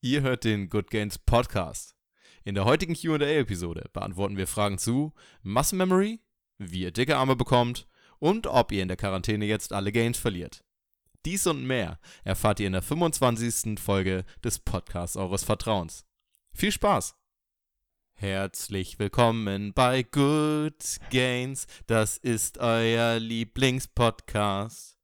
Ihr hört den Good Gains Podcast. In der heutigen QA-Episode beantworten wir Fragen zu Muscle Memory, wie ihr dicke Arme bekommt und ob ihr in der Quarantäne jetzt alle Gains verliert. Dies und mehr erfahrt ihr in der 25. Folge des Podcasts eures Vertrauens. Viel Spaß! Herzlich willkommen bei Good Gains, das ist euer Lieblingspodcast.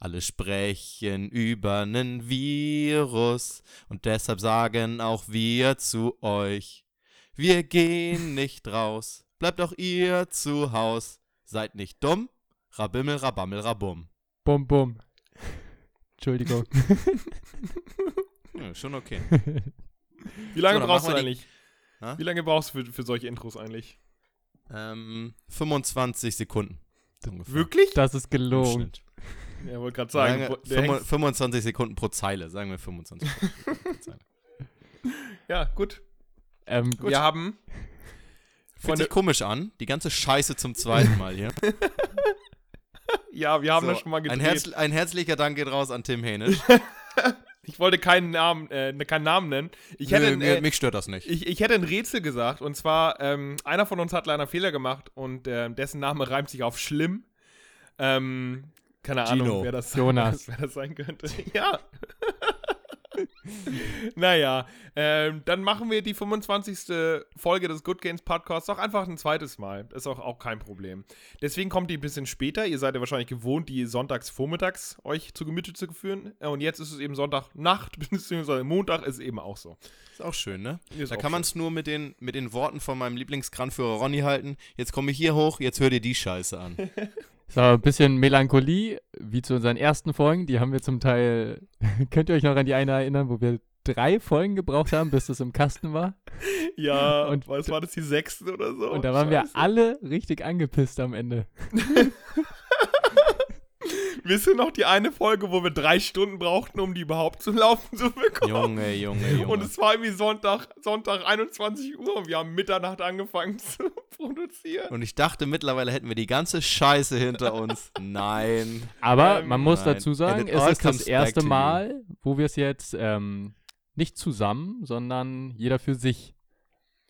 Alle sprechen über nen Virus und deshalb sagen auch wir zu euch, wir gehen nicht raus, bleibt auch ihr zu Haus, seid nicht dumm, rabimmel, rabammel, rabum. Bum, bum. Entschuldigung. Ja, schon okay. Wie lange So, brauchst du eigentlich? Ha? Wie lange brauchst du für, für solche Intros eigentlich? Ähm, 25 Sekunden. Ungefähr. Wirklich? Das ist gelogen. Ja, wollte gerade sagen. Der 25 hängt- 25 Sekunden pro Zeile, sagen wir 25 Sekunden pro Zeile. ja, gut. Ähm, Gut. Wir haben Fühlt sich komisch an, die ganze Scheiße zum zweiten Mal hier. ja, wir haben So, das schon mal ein, gedreht. Herz, ein herzlicher Dank geht raus an Tim Hänisch. ich wollte keinen Namen, äh, keinen Namen nennen. Ich hätte, Nö, ein, mir, äh, mich stört das nicht. ich, ich hätte ein Rätsel gesagt und zwar ähm, einer von uns hat leider einen Fehler gemacht und äh, dessen Name reimt sich auf schlimm. Ähm, keine Gino. Ahnung, wer das, Jonas. wer das sein könnte. ja. naja, ähm, dann machen wir die 25. Folge des Good Games Podcasts auch einfach ein zweites Mal. Ist auch, auch kein Problem. Deswegen kommt die ein bisschen später. Ihr seid ja wahrscheinlich gewohnt, die sonntags vormittags euch zu Gemüte zu führen. Äh, Und jetzt ist es eben Sonntagnacht, beziehungsweise Montag ist eben auch so. Ist auch schön, ne? Ist da kann man es nur mit den, mit den Worten von meinem Lieblingskranführer Ronny halten. Jetzt komme ich hier hoch, jetzt hör dir die Scheiße an. So ein bisschen Melancholie, wie zu unseren ersten Folgen. Die haben wir zum Teil. Könnt ihr euch noch an die eine erinnern, wo wir drei Folgen gebraucht haben, bis das im Kasten war? Ja, Und- was war das, die sechste oder so? Und da waren wir Scheiße. alle richtig angepisst am Ende. Wisst ihr noch die eine Folge, wo wir drei Stunden brauchten, um die überhaupt zum Laufen zu bekommen? Junge, Junge, Junge. Und es war irgendwie Sonntag, Sonntag 21 Uhr und wir haben Mitternacht angefangen zu produzieren. Und ich dachte, mittlerweile hätten wir die ganze Scheiße hinter uns. Nein. Aber Ähm, man muss nein. dazu sagen, es ist das erste. Mal, wo wir es jetzt ähm, nicht zusammen, sondern jeder für sich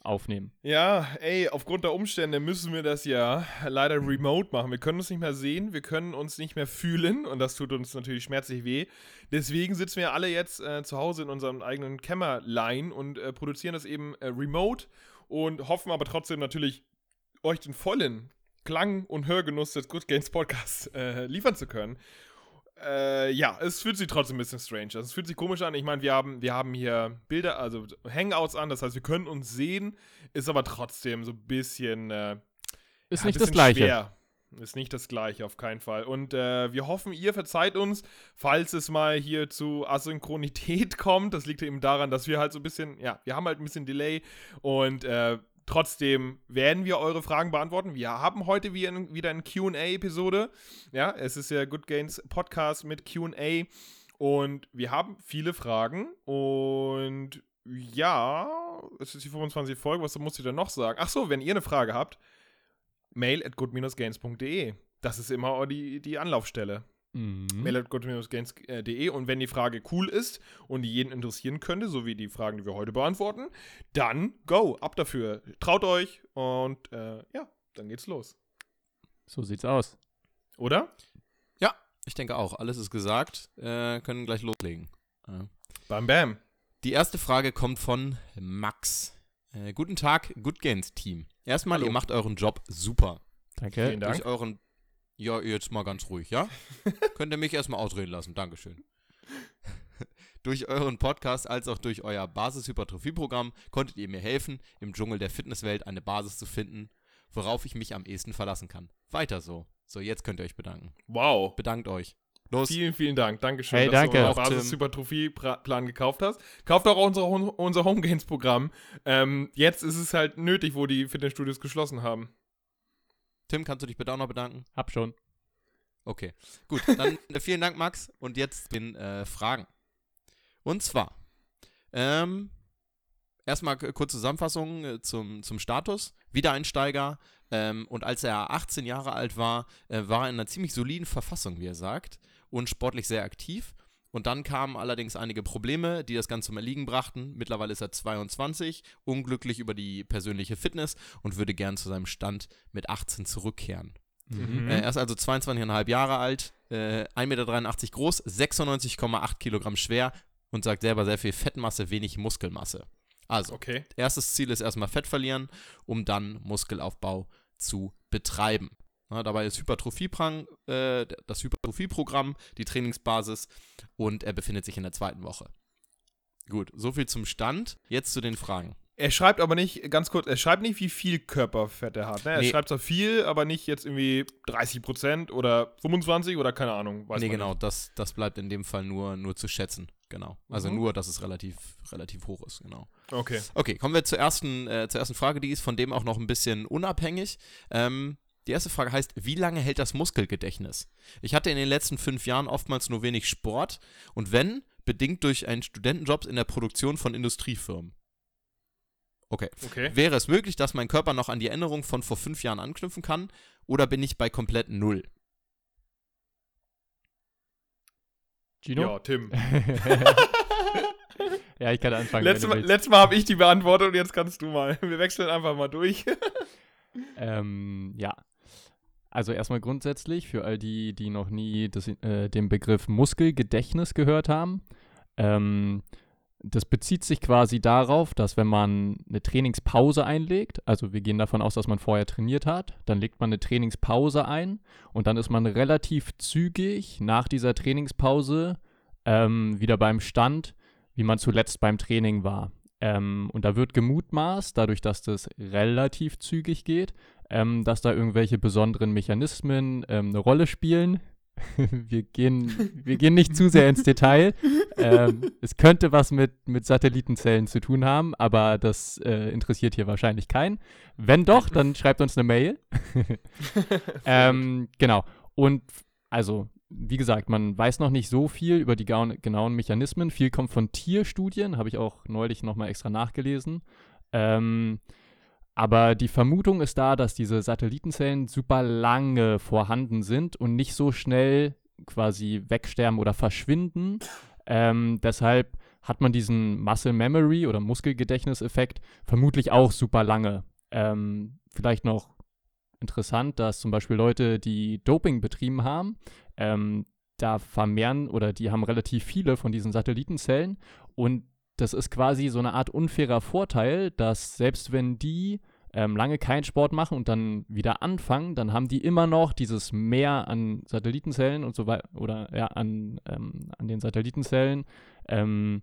aufnehmen. Ja, ey, aufgrund der Umstände müssen wir das ja leider remote machen. Wir können uns nicht mehr sehen, wir können uns nicht mehr fühlen und das tut uns natürlich schmerzlich weh. Deswegen sitzen wir alle jetzt äh, zu Hause in unserem eigenen Kämmerlein und äh, produzieren das eben äh, remote und hoffen aber trotzdem natürlich, euch den vollen Klang und Hörgenuss des Good Games Podcasts äh, liefern zu können. Äh, ja, es fühlt sich trotzdem ein bisschen strange. Also es fühlt sich komisch an. Ich meine, wir haben, wir haben hier Bilder, also Hangouts an, das heißt, wir können uns sehen, ist aber trotzdem so ein bisschen. Äh, Ist ja, nicht das Gleiche. Schwer. Ist nicht das Gleiche, auf keinen Fall. Und äh, wir hoffen, ihr verzeiht uns, falls es mal hier zu Asynchronität kommt. Das liegt eben daran, dass wir halt so ein bisschen, ja, wir haben halt ein bisschen Delay und äh, trotzdem werden wir eure Fragen beantworten. Wir haben heute wieder, ein- wieder eine QA-Episode. Ja, es ist ja Good Gains Podcast mit QA und wir haben viele Fragen und ja, es ist die 25 Folge, was muss ich denn noch sagen? Ach so, wenn ihr eine Frage habt, mail at good-gains.de. Das ist immer die, die Anlaufstelle. Mhm. Mail at good-gains.de. Und wenn die Frage cool ist und die jeden interessieren könnte, so wie die Fragen, die wir heute beantworten, dann go, ab dafür. Traut euch und äh, ja, dann geht's los. So sieht's aus. Oder? Ich denke auch, alles ist gesagt. Äh, können gleich loslegen. Äh. Bam, bam. Die erste Frage kommt von Max. Äh, guten Tag, Good Gains Team. Erstmal, Hallo. ihr macht euren Job super. Danke. Vielen Dank. Durch euren. Ja, jetzt mal ganz ruhig, ja? Könnt ihr mich erstmal ausreden lassen. Dankeschön. durch euren Podcast als auch durch euer Basis-Hypertrophie-Programm konntet ihr mir helfen, im Dschungel der Fitnesswelt eine Basis zu finden, worauf ich mich am ehesten verlassen kann. Weiter so. So, jetzt könnt ihr euch bedanken. Wow. Bedankt euch. Los. Vielen, vielen Dank. Dankeschön, Hey, dass danke. du Auch unseren. Basis-Hypertrophie-Plan gekauft hast. Kauft auch unser, Home- unser Homegains-Programm. Ähm, jetzt ist es halt nötig, wo die Fitnessstudios geschlossen haben. Tim, kannst du dich bitte auch noch bedanken? Hab schon. Okay, gut. Dann äh, vielen Dank, Max. Und jetzt den äh, Fragen. Und zwar, ähm, erstmal kurze Zusammenfassung äh, zum, zum Status. Wiedereinsteiger. Ähm, und als er 18 Jahre alt war, äh, war er in einer ziemlich soliden Verfassung, wie er sagt. Und sportlich sehr aktiv. Und dann kamen allerdings einige Probleme, die das Ganze zum Erliegen brachten. Mittlerweile ist er 22, unglücklich über die persönliche Fitness und würde gern zu seinem Stand mit 18 zurückkehren. Mhm. Äh, er ist also 22,5 Jahre alt, äh, 1,83 Meter groß, 96,8 Kilogramm schwer und sagt selber sehr viel Fettmasse, wenig Muskelmasse. Also, Okay. erstes Ziel ist erstmal Fett verlieren, um dann Muskelaufbau zu betreiben. Na, dabei ist Hypertrophieprang, äh, das Hypertrophieprogramm die Trainingsbasis und er befindet sich in der zweiten Woche. Gut, soviel zum Stand. Jetzt zu den Fragen. Er schreibt aber nicht, ganz kurz, er schreibt nicht, wie viel Körperfett er hat. Ne? Er Nee. schreibt zwar viel, aber nicht jetzt irgendwie 30% oder 25 oder keine Ahnung. Weiß nee, genau, Nicht. das, das bleibt in dem Fall nur, nur zu schätzen. Genau. Also Mhm. nur, dass es relativ, relativ hoch ist, genau. Okay. Okay, kommen wir zur ersten, äh, zur ersten Frage, die ist von dem auch noch ein bisschen unabhängig. Ähm, die erste Frage heißt, wie lange hält das Muskelgedächtnis? Ich hatte in den letzten fünf Jahren oftmals nur wenig Sport und wenn, bedingt durch einen Studentenjob in der Produktion von Industriefirmen. Okay. Okay. Wäre es möglich, dass mein Körper noch an die Erinnerung von vor fünf Jahren anknüpfen kann oder bin ich bei komplett Null? Gino? Ja, Tim. ja, ich kann anfangen. Letztes Mal, letztes Mal habe ich die beantwortet und jetzt kannst du mal. Wir wechseln einfach mal durch. Ähm, ja. Also erstmal grundsätzlich für all die, die noch nie das, äh, den Begriff Muskelgedächtnis gehört haben. Ähm, das bezieht sich quasi darauf, dass wenn man eine Trainingspause einlegt, also wir gehen davon aus, dass man vorher trainiert hat, dann legt man eine Trainingspause ein und dann ist man relativ zügig nach dieser Trainingspause ähm, wieder beim Stand, wie man zuletzt beim Training war. Ähm, und da wird gemutmaßt, dadurch, dass das relativ zügig geht, ähm, dass da irgendwelche besonderen Mechanismen ähm, eine Rolle spielen. wir, gehen, wir gehen nicht zu sehr ins Detail. Ähm, es könnte was mit, mit Satellitenzellen zu tun haben, aber das äh, interessiert hier wahrscheinlich keinen. Wenn doch, dann schreibt uns eine Mail. ähm, genau. Und also, wie gesagt, man weiß noch nicht so viel über die genauen Mechanismen. Viel kommt von Tierstudien, habe ich auch neulich nochmal extra nachgelesen. Ähm, aber die Vermutung ist da, dass diese Satellitenzellen super lange vorhanden sind und nicht so schnell quasi wegsterben oder verschwinden. Ähm, deshalb hat man diesen Muscle Memory oder Muskelgedächtniseffekt vermutlich auch super lange. Ähm, vielleicht noch interessant, dass zum Beispiel Leute, die Doping betrieben haben, ähm, da vermehren oder die haben relativ viele von diesen Satellitenzellen und das ist quasi so eine Art unfairer Vorteil, dass selbst wenn die ähm, lange keinen Sport machen und dann wieder anfangen, dann haben die immer noch dieses Mehr an Satellitenzellen und so weiter oder ja, an, ähm, an den Satellitenzellen. Ähm,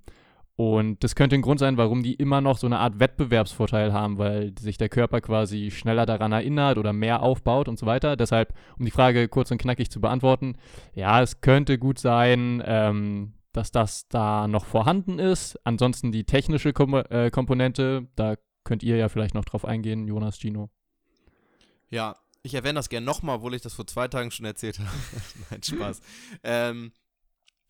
und das könnte ein Grund sein, warum die immer noch so eine Art Wettbewerbsvorteil haben, weil sich der Körper quasi schneller daran erinnert oder mehr aufbaut und so weiter. Deshalb, um die Frage kurz und knackig zu beantworten, ja, es könnte gut sein, ähm, dass das da noch vorhanden ist. Ansonsten die technische Kom äh, Komponente, da könnt ihr ja vielleicht noch drauf eingehen, Jonas, Gino. Ja, ich erwähne das gerne nochmal, obwohl ich das vor zwei Tagen schon erzählt habe. Nein, Spaß. ähm,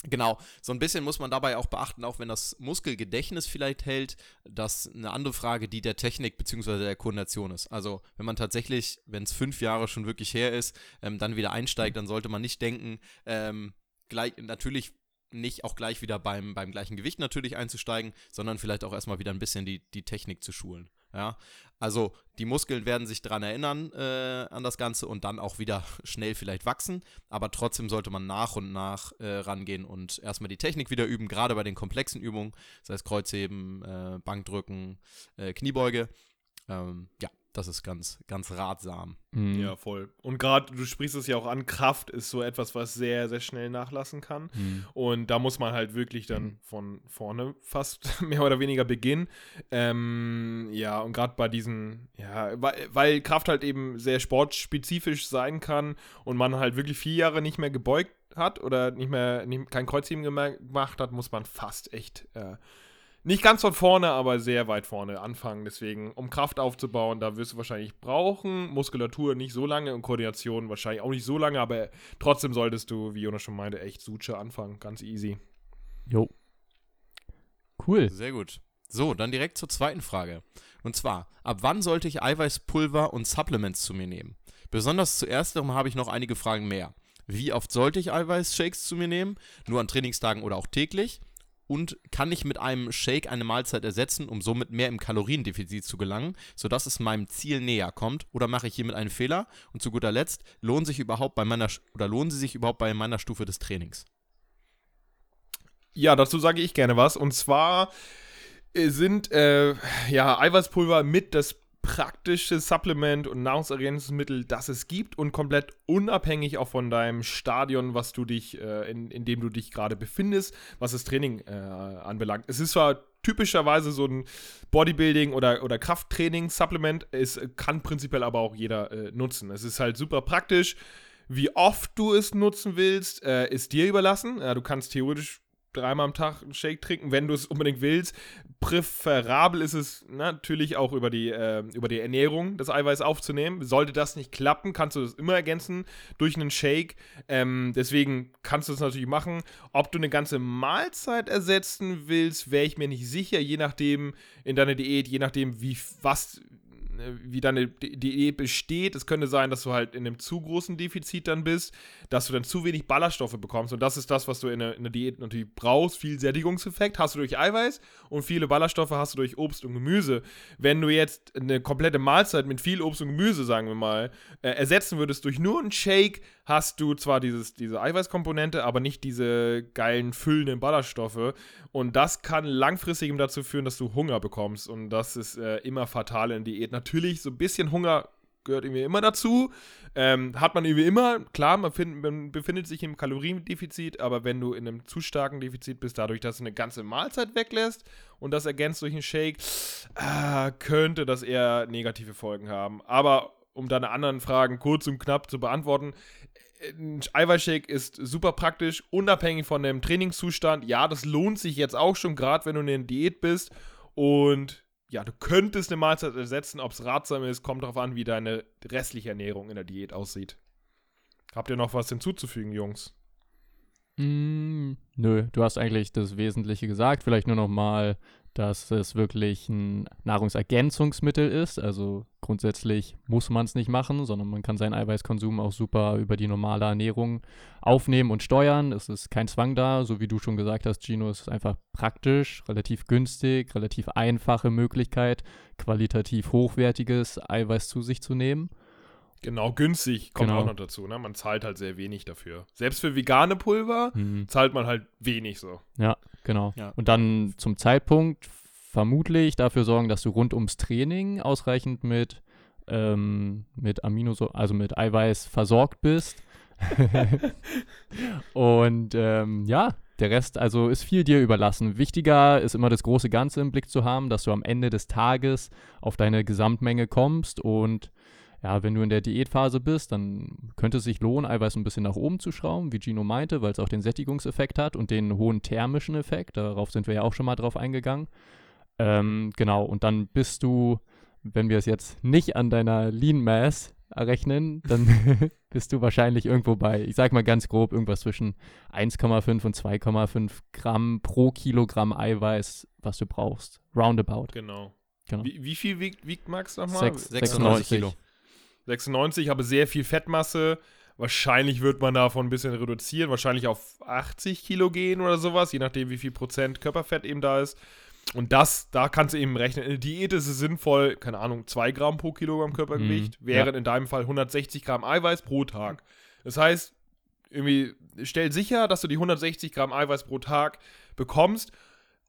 genau, so ein bisschen muss man dabei auch beachten, auch wenn das Muskelgedächtnis vielleicht hält, dass eine andere Frage die der Technik bzw. der Koordination ist. Also, wenn man tatsächlich, wenn es fünf Jahre schon wirklich her ist, ähm, dann wieder einsteigt, dann sollte man nicht denken, ähm, gleich, natürlich nicht auch gleich wieder beim, beim gleichen Gewicht natürlich einzusteigen, sondern vielleicht auch erstmal wieder ein bisschen die, die Technik zu schulen. Ja, also die Muskeln werden sich daran erinnern äh, an das Ganze und dann auch wieder schnell vielleicht wachsen, aber trotzdem sollte man nach und nach äh, rangehen und erstmal die Technik wieder üben, gerade bei den komplexen Übungen, das heißt Kreuzheben, äh, Bankdrücken, äh, Kniebeuge. Ähm, ja, das ist ganz, ganz ratsam. Mhm. Ja, voll. Und gerade, du sprichst es ja auch an, Kraft ist so etwas, was sehr, sehr schnell nachlassen kann. Mhm. Und da muss man halt wirklich dann von vorne fast mehr oder weniger beginnen. Ähm, ja, und gerade bei diesen, ja, weil, weil Kraft halt eben sehr sportspezifisch sein kann und man halt wirklich vier Jahre nicht mehr gebeugt hat oder nicht mehr, nicht, kein Kreuzheben gema- gemacht hat, muss man fast echt äh, nicht ganz von vorne, aber sehr weit vorne anfangen. Deswegen, um Kraft aufzubauen, da wirst du wahrscheinlich brauchen. Muskulatur nicht so lange und Koordination wahrscheinlich auch nicht so lange, aber trotzdem solltest du, wie Jonas schon meinte, echt Suche anfangen. Ganz easy. Jo. Cool. Sehr gut. So, dann direkt zur zweiten Frage. Und zwar, ab wann sollte ich Eiweißpulver und Supplements zu mir nehmen? Besonders zu ersterem habe ich noch einige Fragen mehr. wie oft sollte ich Eiweißshakes zu mir nehmen, nur an Trainingstagen oder auch täglich und kann ich mit einem Shake eine Mahlzeit ersetzen, um somit mehr im Kaloriendefizit zu gelangen, sodass es meinem Ziel näher kommt? Oder mache ich hiermit einen Fehler? Und zu guter Letzt, lohnen sich überhaupt bei meiner oder lohnen sie sich überhaupt bei meiner Stufe des Trainings? Ja, dazu sage ich gerne was. Und zwar äh, sind äh, ja Eiweißpulver mit das praktische Supplement und Nahrungsergänzungsmittel, das es gibt und komplett unabhängig auch von deinem Stadion, was du dich, äh, in, in dem du dich gerade befindest, was das Training äh, anbelangt. Es ist zwar typischerweise so ein Bodybuilding- oder, oder Krafttraining-Supplement, es kann prinzipiell aber auch jeder äh, nutzen. Es ist halt super praktisch. Wie oft du es nutzen willst, äh, ist dir überlassen. du kannst theoretisch dreimal am Tag einen Shake trinken, wenn du es unbedingt willst. Präferabel ist es natürlich auch über die, äh, über die Ernährung das Eiweiß aufzunehmen. Sollte das nicht klappen, kannst du das immer ergänzen durch einen Shake. Ähm, deswegen kannst du es natürlich machen. Ob du eine ganze Mahlzeit ersetzen willst, wäre ich mir nicht sicher, je nachdem in deiner Diät, je nachdem, wie was Ne, wie deine Diät besteht. Es könnte sein, dass du halt in einem zu großen Defizit dann bist, dass du dann zu wenig Ballaststoffe bekommst. Und das ist das, was du in der, in der Diät natürlich brauchst. Viel Sättigungseffekt hast du durch Eiweiß und viele Ballaststoffe hast du durch Obst und Gemüse. Wenn du jetzt eine komplette Mahlzeit mit viel Obst und Gemüse, sagen wir mal, äh, ersetzen würdest durch nur einen Shake, hast du zwar dieses, diese Eiweißkomponente, aber nicht diese geilen, füllenden Ballaststoffe. Und das kann langfristig dazu führen, dass du Hunger bekommst. Und das ist äh, immer fatal in Diät. Natürlich, so ein bisschen Hunger gehört irgendwie immer dazu. Ähm, hat man irgendwie immer, klar, man, find, man, befindet sich im Kaloriendefizit, aber wenn du in einem zu starken Defizit bist, dadurch, dass du eine ganze Mahlzeit weglässt und das ergänzt durch einen Shake, äh, könnte das eher negative Folgen haben. Aber um deine anderen Fragen kurz und knapp zu beantworten, ein Eiweißshake ist super praktisch, unabhängig von dem Trainingszustand. Ja, das lohnt sich jetzt auch schon, gerade wenn du in der Diät bist. Und ja, du könntest eine Mahlzeit ersetzen. Ob es ratsam ist, kommt darauf an, wie deine restliche Ernährung in der Diät aussieht. Habt ihr noch was hinzuzufügen, Jungs? Mm, nö, du hast eigentlich das Wesentliche gesagt. Vielleicht nur noch mal dass es wirklich ein Nahrungsergänzungsmittel ist. Also grundsätzlich muss man es nicht machen, sondern man kann seinen Eiweißkonsum auch super über die normale Ernährung aufnehmen und steuern. Es ist kein Zwang da, so wie du schon gesagt hast, Gino, es ist einfach praktisch, relativ günstig, relativ einfache Möglichkeit, qualitativ hochwertiges Eiweiß zu sich zu nehmen. Genau, günstig kommt genau. auch noch dazu. Ne? Man zahlt halt sehr wenig dafür. Selbst für vegane Pulver mhm. zahlt man halt wenig so. Ja, genau. Ja. Und dann zum Zeitpunkt vermutlich dafür sorgen, dass du rund ums Training ausreichend mit, ähm, mit Aminosäuren, also mit Eiweiß versorgt bist. und ähm, ja, der Rest also ist viel dir überlassen. Wichtiger ist immer das große Ganze im Blick zu haben, dass du am Ende des Tages auf deine Gesamtmenge kommst und ja, wenn du in der Diätphase bist, dann könnte es sich lohnen, Eiweiß ein bisschen nach oben zu schrauben, wie Gino meinte, weil es auch den Sättigungseffekt hat und den hohen thermischen Effekt. Darauf sind wir ja auch schon mal drauf eingegangen. Ähm, genau, und dann bist du, wenn wir es jetzt nicht an deiner Lean Mass errechnen, dann bist du wahrscheinlich irgendwo bei, ich sag mal ganz grob, irgendwas zwischen 1,5 und 2,5 Gramm pro Kilogramm Eiweiß, was du brauchst. Roundabout. Genau. genau. Wie, wie, viel wiegt, wiegt Max nochmal? 96 Kilo. 96, habe sehr viel Fettmasse. Wahrscheinlich wird man davon ein bisschen reduzieren, wahrscheinlich auf 80 Kilo gehen oder sowas, je nachdem, wie viel Prozent Körperfett eben da ist. Und das, da kannst du eben rechnen. In der Diät ist es sinnvoll, keine Ahnung, 2 Gramm pro Kilogramm Körpergewicht, mhm, während ja. in deinem Fall 160 Gramm Eiweiß pro Tag. Das heißt, irgendwie stell sicher, dass du die 160 Gramm Eiweiß pro Tag bekommst.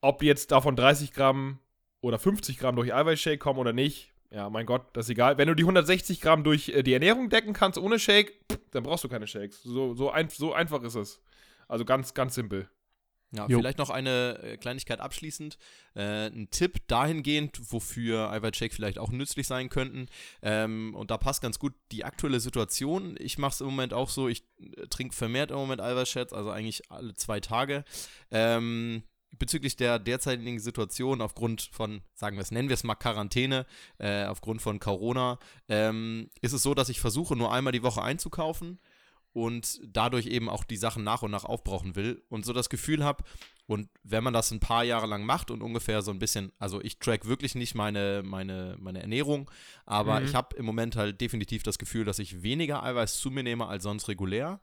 Ob jetzt davon 30 Gramm oder 50 Gramm durch Eiweißshake kommen oder nicht, ja, mein Gott, das ist egal. Wenn du die 160 Gramm durch äh, die Ernährung decken kannst ohne Shake, dann brauchst du keine Shakes. So, so, ein, so einfach ist es. Also ganz, ganz simpel. Ja, jo. vielleicht noch eine äh, Kleinigkeit abschließend. Äh, ein Tipp dahingehend, wofür Eiweißshake vielleicht auch nützlich sein könnten. Ähm, und da passt ganz gut die aktuelle Situation. Ich mache es im Moment auch so, ich äh, trinke vermehrt im Moment Eiweißshakes, also eigentlich alle zwei Tage. Ähm, bezüglich der derzeitigen Situation aufgrund von, sagen wir es, nennen wir es mal Quarantäne, äh, aufgrund von Corona, ähm, ist es so, dass ich versuche, nur einmal die Woche einzukaufen und dadurch eben auch die Sachen nach und nach aufbrauchen will und so das Gefühl habe, und wenn man das ein paar Jahre lang macht und ungefähr so ein bisschen, also ich track wirklich nicht meine, meine, meine Ernährung, aber mhm. ich habe im Moment halt definitiv das Gefühl, dass ich weniger Eiweiß zu mir nehme als sonst regulär.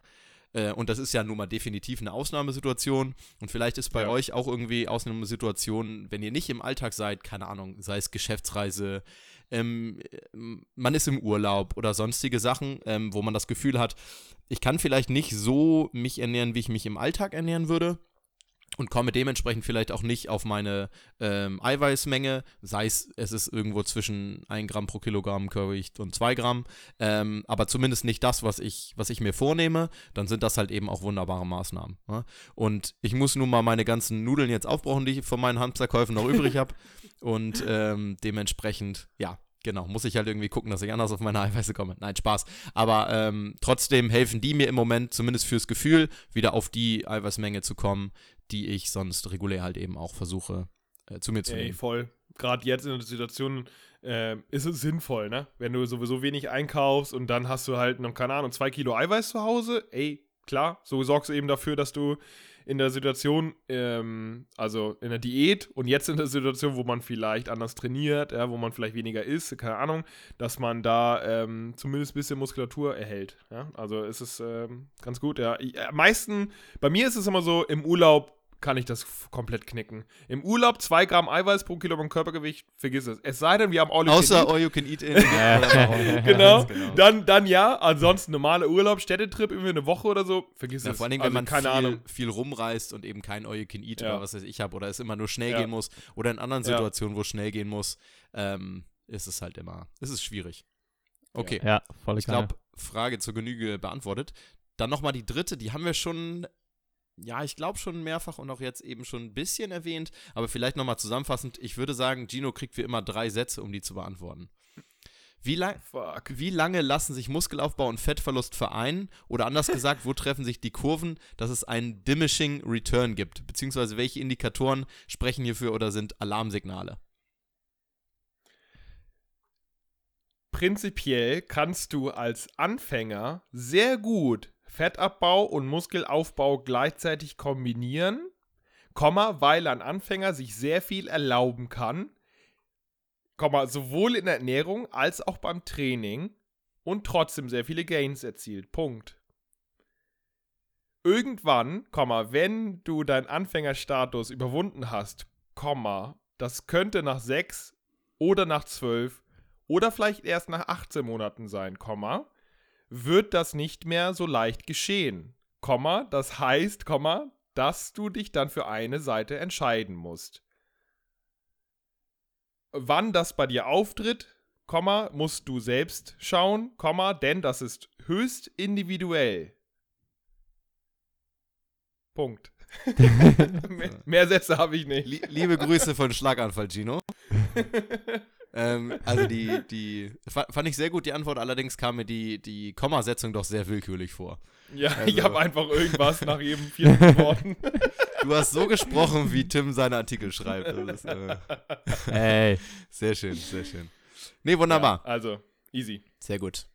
Äh, und das ist ja nun mal definitiv eine Ausnahmesituation. Und vielleicht ist bei Ja. euch auch irgendwie Ausnahmesituation, wenn ihr nicht im Alltag seid, keine Ahnung, sei es Geschäftsreise, ähm, ähm, man ist im Urlaub oder sonstige Sachen, ähm, wo man das Gefühl hat, ich kann vielleicht nicht so mich ernähren, wie ich mich im Alltag ernähren würde und komme dementsprechend vielleicht auch nicht auf meine ähm, Eiweißmenge, sei es, es ist irgendwo zwischen 1 Gramm pro Kilogramm Körpergewicht und 2 Gramm, ähm, aber zumindest nicht das, was ich, was ich mir vornehme, dann sind das halt eben auch wunderbare Maßnahmen. Ne? Und ich muss nun mal meine ganzen Nudeln jetzt aufbrauchen, die ich von meinen Hamsterkäufen noch übrig habe und ähm, dementsprechend, ja, Genau, muss ich halt irgendwie gucken, dass ich anders auf meine Eiweiße komme. Nein, Spaß. Aber ähm, trotzdem helfen die mir im Moment, zumindest fürs Gefühl, wieder auf die Eiweißmenge zu kommen, die ich sonst regulär halt eben auch versuche äh, zu mir zu Ey, nehmen. voll. Gerade jetzt in der Situation äh, ist es sinnvoll, ne? Wenn du sowieso wenig einkaufst und dann hast du halt noch, keine Ahnung, zwei Kilo Eiweiß zu Hause, ey, klar, so sorgst du eben dafür, dass du in der Situation, ähm, also in der Diät und jetzt in der Situation, wo man vielleicht anders trainiert, ja, wo man vielleicht weniger isst, keine Ahnung, dass man da ähm, zumindest ein bisschen Muskulatur erhält. Ja? Also ist es ähm, ganz gut, ja. Ich, äh, am meisten, bei mir ist es immer so, im Urlaub kann ich das komplett knicken. Im Urlaub 2 Gramm Eiweiß pro Kilogramm Körpergewicht, vergiss es. Es sei denn, wir haben all you can Außer eat. All You Can Eat In. Genau. Genau. Dann, dann ja, ansonsten normaler Urlaub, Städtetrip, irgendwie eine Woche oder so, vergiss Ja, es. vor allen Dingen, also, wenn man keine viel, Ahnung. viel rumreist und eben kein All You Can Eat Ja. oder was weiß ich habe oder es immer nur schnell Ja. gehen muss oder in anderen Ja. Situationen, wo es schnell gehen muss, ähm, ist es halt immer, ist es schwierig. Okay. Ja, volle Ich glaube, Frage zur Genüge beantwortet. Dann nochmal die dritte, die haben wir schon, ja, ich glaube schon mehrfach und auch jetzt eben schon ein bisschen erwähnt, aber vielleicht nochmal zusammenfassend. Ich würde sagen, Gino kriegt wie immer drei Sätze, um die zu beantworten. Wie, lang, wie lange lassen sich Muskelaufbau und Fettverlust vereinen? Oder anders gesagt, wo treffen sich die Kurven, dass es einen Diminishing Return gibt? Beziehungsweise welche Indikatoren sprechen hierfür oder sind Alarmsignale? Prinzipiell kannst du als Anfänger sehr gut Fettabbau und Muskelaufbau gleichzeitig kombinieren, Komma, weil ein Anfänger sich sehr viel erlauben kann, Komma, sowohl in der Ernährung als auch beim Training und trotzdem sehr viele Gains erzielt. Punkt. Irgendwann, Komma, wenn du deinen Anfängerstatus überwunden hast, Komma, das könnte nach sechs oder nach zwölf oder vielleicht erst nach 18 Monaten sein, Komma, wird das nicht mehr so leicht geschehen. Komma, das heißt, Komma, dass du dich dann für eine Seite entscheiden musst. Wann das bei dir auftritt, Komma, musst du selbst schauen, Komma, denn das ist höchst individuell. Punkt. mehr, mehr Sätze habe ich nicht. Lie- Liebe Grüße von Schlaganfall, Gino. ähm, also die, die fa- fand ich sehr gut die Antwort, allerdings kam mir die, die Kommasetzung doch sehr willkürlich vor. Ja, Also- ich habe einfach irgendwas nach jedem vierten Worten. Du hast so gesprochen, wie Tim seine Artikel schreibt. Das ist, äh, Ey, sehr schön, sehr schön. Nee, wunderbar. Ja, also, easy. Sehr gut.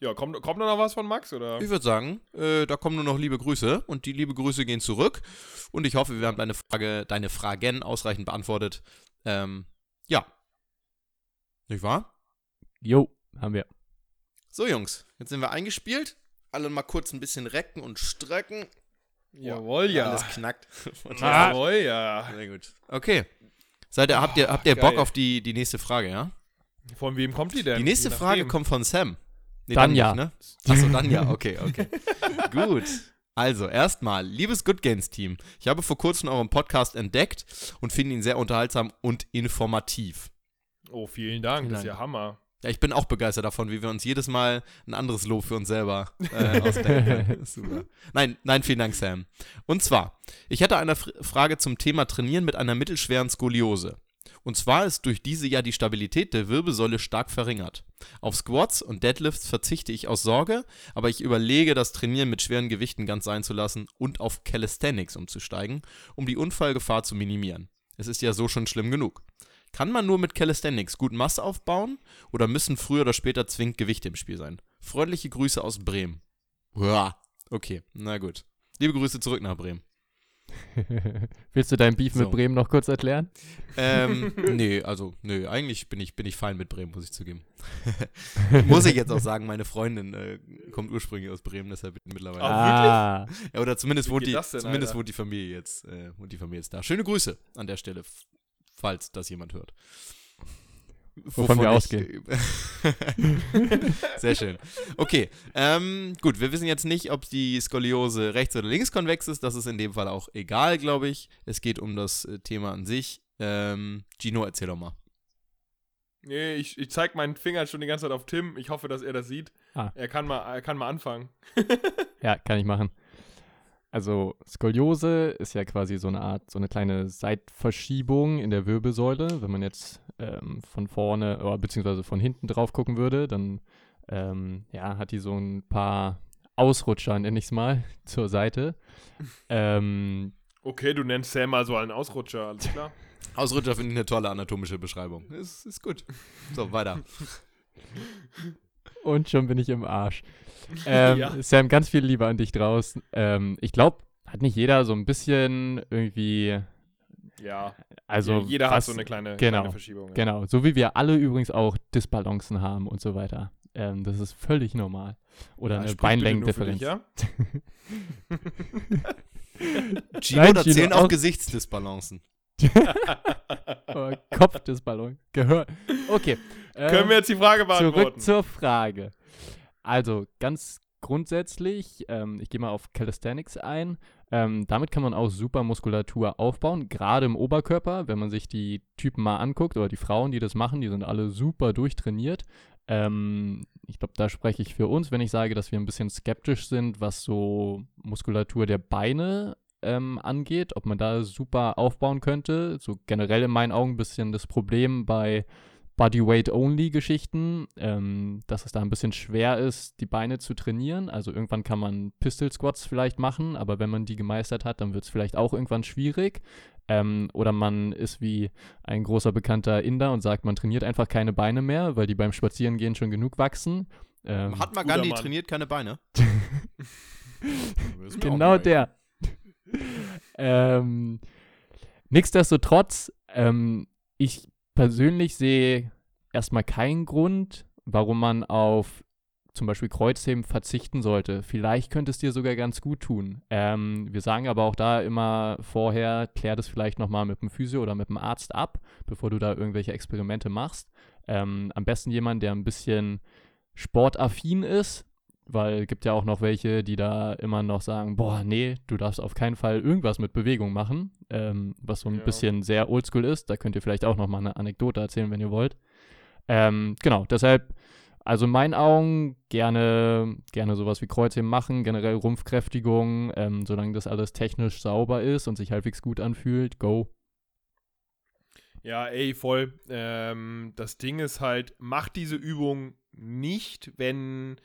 Ja, kommt, kommt noch was von Max, oder? Ich würde sagen, äh, da kommen nur noch liebe Grüße und die liebe Grüße gehen zurück. Und ich hoffe, wir haben deine Frage, deine Fragen ausreichend beantwortet. Ähm, ja. Nicht wahr? jo, haben wir. So, Jungs, jetzt sind wir eingespielt. Alle mal kurz ein bisschen recken und strecken. Jawohl, ja. Alles knackt. Jawohl, ja. Sehr gut. Okay. Seid ihr, habt ihr, habt ihr geil. Bock auf die, die nächste Frage, ja? Von wem kommt die denn? Die nächste Frage kommt von Sam. Nee, Danja. Dann nicht, ne? Achso, dann ja, okay, okay. Gut. Also, erstmal, liebes Good Games Team, ich habe vor kurzem euren Podcast entdeckt und finde ihn sehr unterhaltsam und informativ. Oh, vielen Dank. Das ist Vielen ja Hammer. Ja, ich bin auch begeistert davon, wie wir uns jedes Mal ein anderes Lob für uns selber äh, ausdenken. Super. Nein, nein, vielen Dank, Sam. Und zwar, ich hatte eine Fr Frage zum Thema Trainieren mit einer mittelschweren Skoliose. Und zwar ist durch diese ja die Stabilität der Wirbelsäule stark verringert. Auf Squats und Deadlifts verzichte ich aus Sorge, aber ich überlege, das Trainieren mit schweren Gewichten ganz sein zu lassen und auf Calisthenics umzusteigen, um die Unfallgefahr zu minimieren. Es ist ja so schon schlimm genug. Kann man nur mit Calisthenics gut Masse aufbauen oder müssen früher oder später zwingend Gewichte im Spiel sein? Freundliche Grüße aus Bremen. Okay, na gut. Liebe Grüße zurück nach Bremen. Willst du dein Beef So. mit Bremen noch kurz erklären? Ähm, nee, also, nö, eigentlich bin ich, bin ich fein mit Bremen, muss ich zugeben. muss ich jetzt auch sagen, meine Freundin äh, kommt ursprünglich aus Bremen, deshalb bin ich mittlerweile. Ah, Ah, Ja, oder zumindest wohnt die, denn, zumindest Alter? wohnt die Familie jetzt, äh, wohnt die Familie jetzt da. Schöne Grüße an der Stelle, falls das jemand hört. Wovon wir ich- ausgehen. Sehr schön. Okay, ähm, gut, wir wissen jetzt nicht, ob die Skoliose rechts- oder linkskonvex ist. Das ist in dem Fall auch egal, glaube ich. Es geht um das äh, Thema an sich. Ähm, Gino, erzähl doch mal. nee, ich, ich zeig meinen Finger schon die ganze Zeit auf Tim. Ich hoffe, dass er das sieht. Ah. Er, kann mal, er kann mal anfangen. ja, kann ich machen. Also Skoliose ist ja quasi so eine Art, so eine kleine Seitverschiebung in der Wirbelsäule. Wenn man jetzt ähm, von vorne oder beziehungsweise von hinten drauf gucken würde, dann ähm, ja, hat die so ein paar Ausrutscher, nenne ich es mal, zur Seite. ähm, Okay, du nennst Sam mal so einen Ausrutscher, alles klar. Ausrutscher finde ich eine tolle anatomische Beschreibung. Ist, ist gut. So, weiter. und schon bin ich im Arsch. Ähm, Ja. Sam, ganz viel Liebe an dich draußen. Ähm, ich glaube, hat nicht jeder so ein bisschen irgendwie, Ja, also ja, jeder hat was- so eine kleine, genau, kleine Verschiebung. Ja. Genau, so wie wir alle übrigens auch Disbalancen haben und so weiter. Ähm, das ist völlig normal. Oder Ja, eine Beinlängendifferenz. dich, ja? Gino, Nein, da Gino, zählen auch auch- Gesichtsdisbalancen. Oh, Kopfdisballon. Gehör. Okay. Können ähm, wir jetzt die Frage Zurück beantworten? zur Frage. Also ganz grundsätzlich, ähm, ich gehe mal auf Calisthenics ein. Ähm, damit kann man auch super Muskulatur aufbauen, gerade im Oberkörper. Wenn man sich die Typen mal anguckt oder die Frauen, die das machen, die sind alle super durchtrainiert. Ähm, ich glaube, da spreche ich für uns, wenn ich sage, dass wir ein bisschen skeptisch sind, was so Muskulatur der Beine ähm, angeht, ob man da super aufbauen könnte. So generell in meinen Augen ein bisschen das Problem bei Bodyweight-Only-Geschichten, ähm, dass es da ein bisschen schwer ist, die Beine zu trainieren. Also irgendwann kann man Pistol-Squats vielleicht machen, aber wenn man die gemeistert hat, dann wird es vielleicht auch irgendwann schwierig. Ähm, oder man ist wie ein großer bekannter Inder und sagt, man trainiert einfach keine Beine mehr, weil die beim Spazierengehen schon genug wachsen. Ähm, Mahatma Gandhi trainiert keine Beine. Genau der. ähm, nichtsdestotrotz, ähm, ich persönlich sehe erstmal keinen Grund, warum man auf zum Beispiel Kreuzheben verzichten sollte. Vielleicht könnte es dir sogar ganz gut tun. Ähm, wir sagen aber auch da immer vorher, klär das vielleicht nochmal mit dem Physio oder mit dem Arzt ab, bevor du da irgendwelche Experimente machst. Ähm, am besten jemand, der ein bisschen sportaffin ist, weil es gibt ja auch noch welche, die da immer noch sagen, boah, nee, du darfst auf keinen Fall irgendwas mit Bewegung machen, ähm, was so ein Ja. bisschen sehr oldschool ist. Da könnt ihr vielleicht auch noch mal eine Anekdote erzählen, wenn ihr wollt. Ähm, genau, deshalb, also in meinen Augen gerne, gerne sowas wie Kreuzheben machen, generell Rumpfkräftigung, ähm, solange das alles technisch sauber ist und sich halbwegs gut anfühlt, go. Ja, ey, voll. Ähm, das Ding ist halt, mach diese Übung nicht, wenn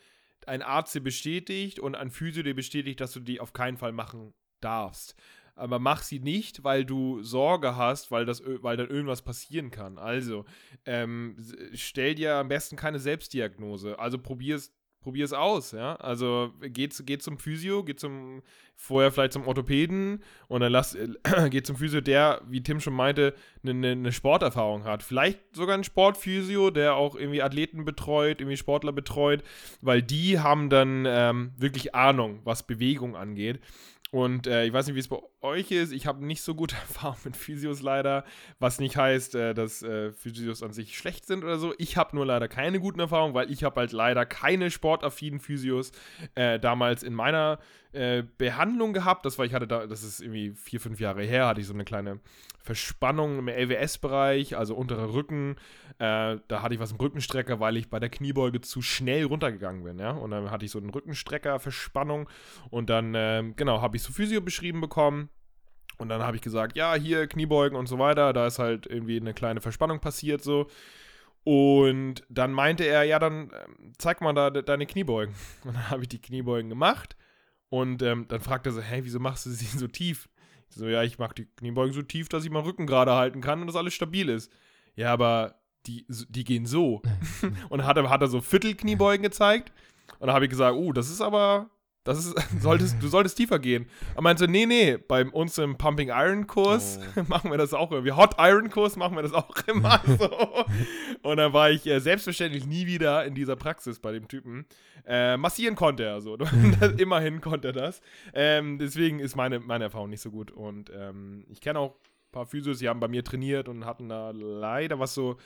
ein Arzt dir bestätigt und ein Physio dir bestätigt, dass du die auf keinen Fall machen darfst. Aber mach sie nicht, weil du Sorge hast, weil, das, weil dann irgendwas passieren kann. Also, ähm, stell dir am besten keine Selbstdiagnose. Also probier's, probier's aus, ja. Also geh, zu- geh zum Physio, geh zum, vorher vielleicht zum Orthopäden und dann lass, äh, geh zum Physio, der, wie Tim schon meinte, eine ne, ne Sporterfahrung hat. Vielleicht sogar ein Sportphysio, der auch irgendwie Athleten betreut, irgendwie Sportler betreut, weil die haben dann ähm, wirklich Ahnung, was Bewegung angeht. Und äh, ich weiß nicht, wie es bei euch ist. Ich habe nicht so gute Erfahrungen mit Physios leider, was nicht heißt, äh, dass äh, Physios an sich schlecht sind oder so. Ich habe nur leider keine guten Erfahrungen, weil ich habe halt leider keine sportaffinen Physios äh, damals in meiner äh, Behandlung gehabt. Das war, ich hatte da, das ist irgendwie vier, fünf Jahre her, hatte ich so eine kleine Verspannung im LWS-Bereich, also unterer Rücken. Äh, da hatte ich was im Rückenstrecker, weil ich bei der Kniebeuge zu schnell runtergegangen bin, ja. Und dann hatte ich so einen Rückenstrecker-Verspannung und dann, ähm, genau, habe ich so Physio beschrieben bekommen. Und dann habe ich gesagt, ja, hier Kniebeugen und so weiter, da ist halt irgendwie eine kleine Verspannung passiert so. Und dann meinte er, ja, dann ähm, zeig mal da de deine Kniebeugen. Und dann habe ich die Kniebeugen gemacht. Und ähm, dann fragt er so, hey, wieso machst du sie so tief? Ich so, ja, ich mache die Kniebeugen so tief, dass ich meinen Rücken gerade halten kann und dass alles stabil ist. Ja, aber die, die gehen so. und dann hat er, hat er so Viertelkniebeugen gezeigt. Und dann habe ich gesagt, oh, das ist aber, Das ist, solltest, du solltest tiefer gehen. Er meinte, nee, nee, bei uns im Pumping Iron Kurs oh. machen wir das auch irgendwie. Hot Iron Kurs machen wir das auch immer so. Und dann war ich äh, selbstverständlich nie wieder in dieser Praxis bei dem Typen. Äh, massieren konnte er so. Immerhin konnte er das. Ähm, deswegen ist meine, meine Erfahrung nicht so gut. Und ähm, ich kenne auch paar Physios, die haben bei mir trainiert und hatten da leider, was so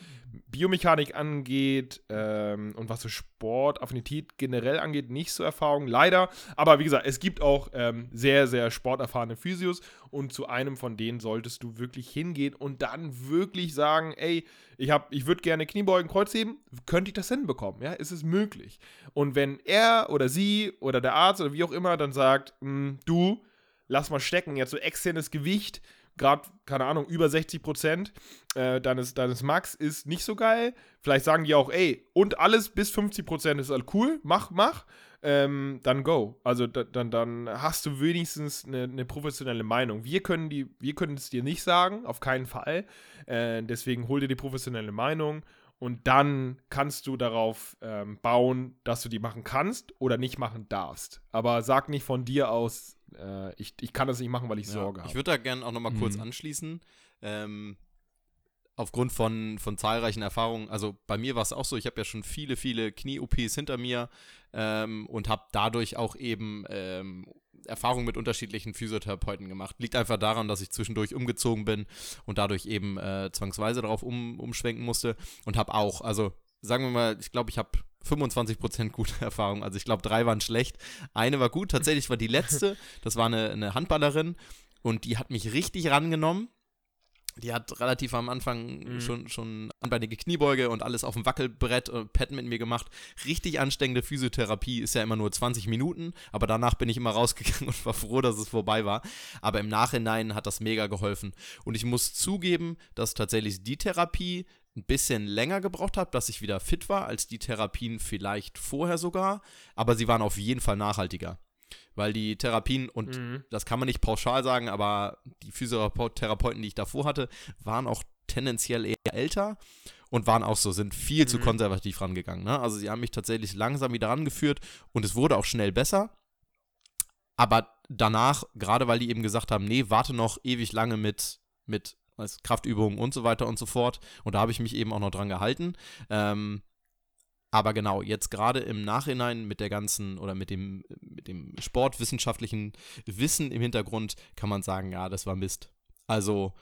Biomechanik angeht ähm, und was so Sportaffinität generell angeht, nicht so Erfahrung. Leider. Aber wie gesagt, es gibt auch ähm, sehr, sehr sporterfahrene Physios und zu einem von denen solltest du wirklich hingehen und dann wirklich sagen, ey, ich, ich würde gerne Kniebeugen, Kreuzheben, könnte ich das hinbekommen? Ja, ist es möglich? Und wenn er oder sie oder der Arzt oder wie auch immer dann sagt, hm, du, lass mal stecken, jetzt so externes Gewicht, gerade, keine Ahnung, über 60 Prozent äh, deines, deines Max ist nicht so geil. Vielleicht sagen die auch, ey, und alles bis 50 Prozent ist halt cool, mach, mach. Ähm, dann go. Also da, dann, dann hast du wenigstens eine, eine, professionelle Meinung. Wir können, die, wir können es dir nicht sagen, auf keinen Fall. Äh, deswegen hol dir die professionelle Meinung und dann kannst du darauf ähm, bauen, dass du die machen kannst oder nicht machen darfst. Aber sag nicht von dir aus, äh, ich, ich kann das nicht machen, weil ich ja, Sorge habe. Ich würde da gerne auch nochmal mhm. kurz anschließen. Ähm, aufgrund von, von zahlreichen Erfahrungen, also bei mir war es auch so, ich habe ja schon viele, viele Knie-OPs hinter mir ähm, und habe dadurch auch eben ähm, Erfahrungen mit unterschiedlichen Physiotherapeuten gemacht. Liegt einfach daran, dass ich zwischendurch umgezogen bin und dadurch eben äh, zwangsweise darauf um, umschwenken musste und habe auch, also sagen wir mal, ich glaube, ich habe 25% gute Erfahrung. Also ich glaube, drei waren schlecht. Eine war gut, tatsächlich war die letzte. Das war eine, eine Handballerin und die hat mich richtig rangenommen. Die hat relativ am Anfang mhm. schon, schon anbeinige Kniebeuge und alles auf dem Wackelbrett und äh, Pad mit mir gemacht. Richtig anstrengende Physiotherapie ist ja immer nur 20 Minuten, aber danach bin ich immer rausgegangen und war froh, dass es vorbei war. Aber im Nachhinein hat das mega geholfen. Und ich muss zugeben, dass tatsächlich die Therapie ein bisschen länger gebraucht habe, dass ich wieder fit war als die Therapien vielleicht vorher sogar, aber sie waren auf jeden Fall nachhaltiger. Weil die Therapien, und mhm. das kann man nicht pauschal sagen, aber die Physiotherapeuten, die ich davor hatte, waren auch tendenziell eher älter und waren auch so, sind viel mhm. zu konservativ rangegangen. Ne? Also sie haben mich tatsächlich langsam wieder rangeführt und es wurde auch schnell besser. Aber danach, gerade weil die eben gesagt haben, nee, warte noch ewig lange mit, mit als Kraftübungen und so weiter und so fort. Und da habe ich mich eben auch noch dran gehalten. Ähm, aber genau, jetzt gerade im Nachhinein mit der ganzen oder mit dem, mit dem sportwissenschaftlichen Wissen im Hintergrund kann man sagen, ja, das war Mist. Also,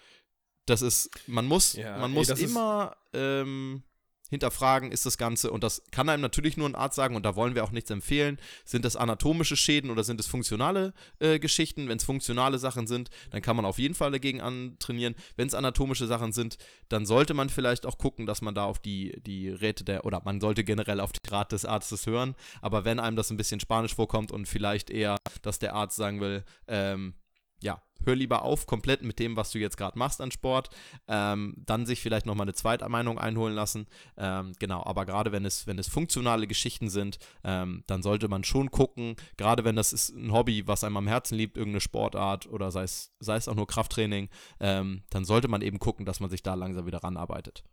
das ist, man muss, ja, man muss immer ähm, hinterfragen ist das Ganze und das kann einem natürlich nur ein Arzt sagen und da wollen wir auch nichts empfehlen. Sind das anatomische Schäden oder sind es funktionale äh, Geschichten? Wenn es funktionale Sachen sind, dann kann man auf jeden Fall dagegen antrainieren. Wenn es anatomische Sachen sind, dann sollte man vielleicht auch gucken, dass man da auf die, die Räte der, oder man sollte generell auf die Rat des Arztes hören. Aber wenn einem das ein bisschen spanisch vorkommt und vielleicht eher, dass der Arzt sagen will, ähm, ja, hör lieber auf komplett mit dem, was du jetzt gerade machst an Sport. Ähm, dann sich vielleicht nochmal eine zweite Meinung einholen lassen. Ähm, genau, aber gerade wenn es, wenn es funktionale Geschichten sind, ähm, dann sollte man schon gucken, gerade wenn das ist ein Hobby, was einem am Herzen liegt, irgendeine Sportart oder sei es, sei es auch nur Krafttraining, ähm, dann sollte man eben gucken, dass man sich da langsam wieder ranarbeitet.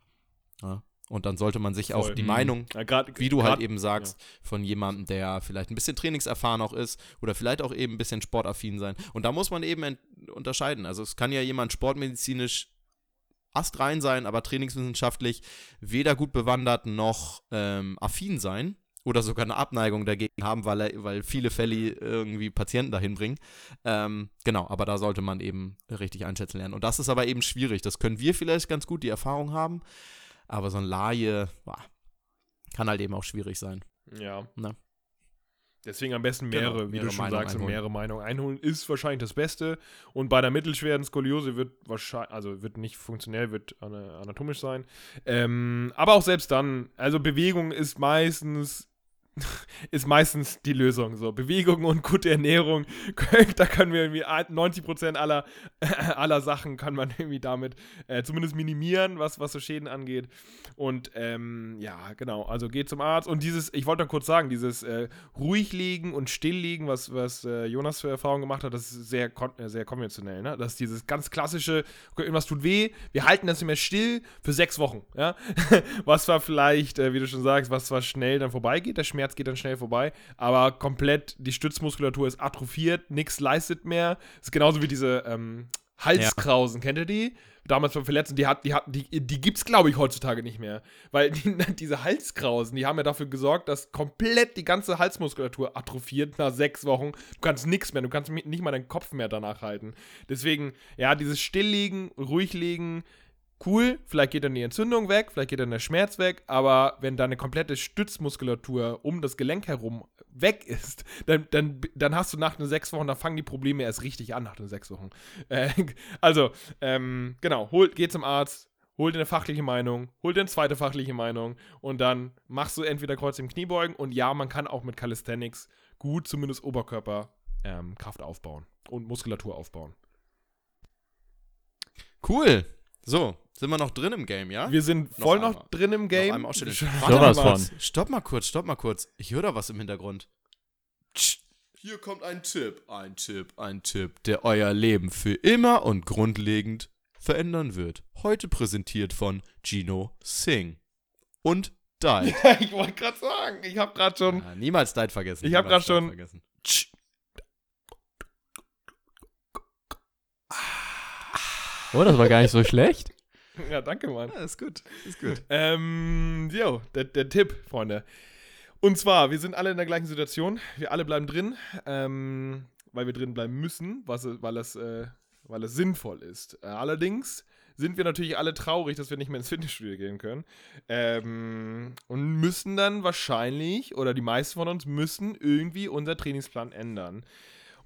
Ja. Und dann sollte man sich Voll. auch die mhm. Meinung, ja, grad, wie du halt grad, halt eben sagst, ja. von jemandem, der vielleicht ein bisschen trainingserfahren auch ist oder vielleicht auch eben ein bisschen sportaffin sein. Und da muss man eben unterscheiden. Also es kann ja jemand sportmedizinisch astrein sein, aber trainingswissenschaftlich weder gut bewandert noch ähm, affin sein oder sogar eine Abneigung dagegen haben, weil, er, weil viele Fälle irgendwie Patienten dahin bringen. Ähm, genau, aber da sollte man eben richtig einschätzen lernen. Und das ist aber eben schwierig. Das können wir vielleicht ganz gut die Erfahrung haben. Aber so ein Laie boah, kann halt eben auch schwierig sein. Ja. Ne? Deswegen am besten mehrere, genau, wie du schon Meinung sagst, einholen. mehrere Meinungen einholen ist wahrscheinlich das Beste. Und bei der mittelschweren Skoliose wird wahrscheinlich, also wird nicht funktionell, wird anatomisch sein. Ähm, aber auch selbst dann, also Bewegung ist meistens ist meistens die Lösung. So, Bewegung und gute Ernährung, da können wir irgendwie 90% aller, aller Sachen kann man irgendwie damit äh, zumindest minimieren, was, was so Schäden angeht. Und ähm, ja, genau, also geht zum Arzt. Und dieses, ich wollte noch kurz sagen, dieses äh, ruhig liegen und still liegen, was, was äh, Jonas für Erfahrungen gemacht hat, das ist sehr, äh, sehr konventionell. Ne? Das ist dieses ganz klassische, okay, irgendwas tut weh, wir halten das nicht mehr still für sechs Wochen. Ja? was zwar vielleicht, äh, wie du schon sagst, was zwar schnell dann vorbeigeht, der Schmerz Schmerz geht dann schnell vorbei, aber komplett die Stützmuskulatur ist atrophiert, nichts leistet mehr. Ist genauso wie diese ähm, Halskrausen, kennt ihr die? Damals beim Verletzten, die, hat, die, hat, die, die gibt es, glaube ich, heutzutage nicht mehr. Weil die, diese Halskrausen, die haben ja dafür gesorgt, dass komplett die ganze Halsmuskulatur atrophiert nach sechs Wochen. Du kannst nichts mehr, du kannst nicht mal deinen Kopf mehr danach halten. Deswegen, ja, dieses Stilllegen, ruhig legen, cool, vielleicht geht dann die Entzündung weg, vielleicht geht dann der Schmerz weg, aber wenn deine komplette Stützmuskulatur um das Gelenk herum weg ist, dann, dann, dann hast du nach den sechs Wochen, da fangen die Probleme erst richtig an nach den sechs Wochen. Äh, also, ähm, genau, hol, geh zum Arzt, hol dir eine fachliche Meinung, hol dir eine zweite fachliche Meinung und dann machst du entweder Kreuz im Kniebeugen und ja, man kann auch mit Calisthenics gut zumindest Oberkörper ähm, Kraft aufbauen und Muskulatur aufbauen. Cool. So, sind wir noch drin im Game, ja? Wir sind voll noch, einmal. drin im Game. Noch einmal Warte mal, von. Stopp mal kurz, stopp mal kurz. Ich höre da was im Hintergrund. Tsch, Hier kommt ein Tipp, ein Tipp, ein Tipp, der euer Leben für immer und grundlegend verändern wird. Heute präsentiert von Gino Singh. Und Dai. ich wollte gerade sagen, ich habe gerade schon. Ja, niemals Dai vergessen. Ich hab niemals grad schon- Vergessen. Oh, das war gar nicht so schlecht. Ja, danke, Mann. Ja, ist gut, ist gut. Ähm, jo, der, der Tipp, Freunde. Und zwar, wir sind alle in der gleichen Situation. Wir alle bleiben drin, ähm, weil wir drin bleiben müssen, was, weil, es, äh, weil es sinnvoll ist. Äh, allerdings sind wir natürlich alle traurig, dass wir nicht mehr ins Fitnessstudio gehen können. Ähm, und müssen dann wahrscheinlich, oder die meisten von uns müssen irgendwie unser Trainingsplan ändern.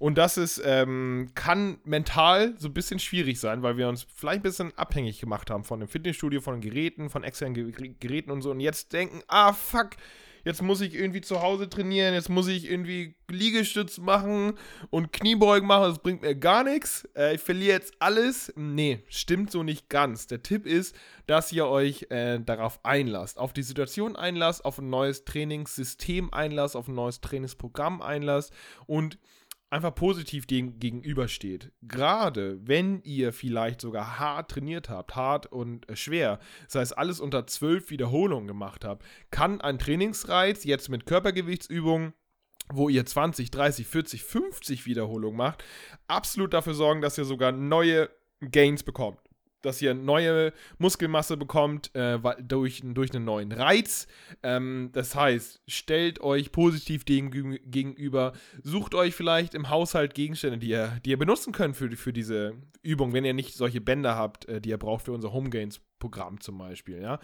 Und das ist, ähm, kann mental so ein bisschen schwierig sein, weil wir uns vielleicht ein bisschen abhängig gemacht haben von dem Fitnessstudio, von den Geräten, von externen Ge Geräten und so. Und jetzt denken, ah, fuck, jetzt muss ich irgendwie zu Hause trainieren, jetzt muss ich irgendwie Liegestütz machen und Kniebeugen machen, das bringt mir gar nichts. Äh, ich verliere jetzt alles. Nee, stimmt so nicht ganz. Der Tipp ist, dass ihr euch äh, darauf einlasst, auf die Situation einlasst, auf ein neues Trainingssystem einlasst, auf ein neues Trainingsprogramm einlasst und einfach positiv dem gegenübersteht. Gerade wenn ihr vielleicht sogar hart trainiert habt, hart und schwer, das heißt alles unter 12 Wiederholungen gemacht habt, kann ein Trainingsreiz jetzt mit Körpergewichtsübungen wo ihr 20, 30, 40, 50 Wiederholungen macht, absolut dafür sorgen, dass ihr sogar neue Gains bekommt. Dass ihr neue Muskelmasse bekommt äh, durch, durch einen neuen Reiz. Ähm, das heißt, stellt euch positiv dem geg- gegenüber, sucht euch vielleicht im Haushalt Gegenstände, die ihr, die ihr benutzen könnt für, für diese Übung, wenn ihr nicht solche Bänder habt, äh, die ihr braucht für unser Home Gains Programm zum Beispiel, ja.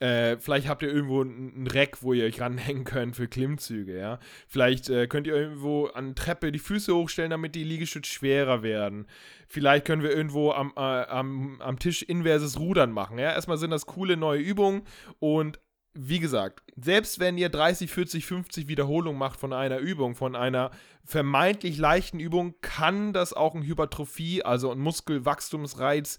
Äh, vielleicht habt ihr irgendwo ein, Rack, wo ihr euch ranhängen könnt für Klimmzüge, ja. Vielleicht äh, könnt ihr irgendwo an Treppe die Füße hochstellen, damit die Liegestütze schwerer werden. Vielleicht können wir irgendwo am, äh, am, am Tisch inverses Rudern machen, ja. Erstmal sind das coole neue Übungen und wie gesagt, selbst wenn ihr 30, 40, 50 Wiederholungen macht von einer Übung, von einer vermeintlich leichten Übung, kann das auch ein Hypertrophie, also ein Muskelwachstumsreiz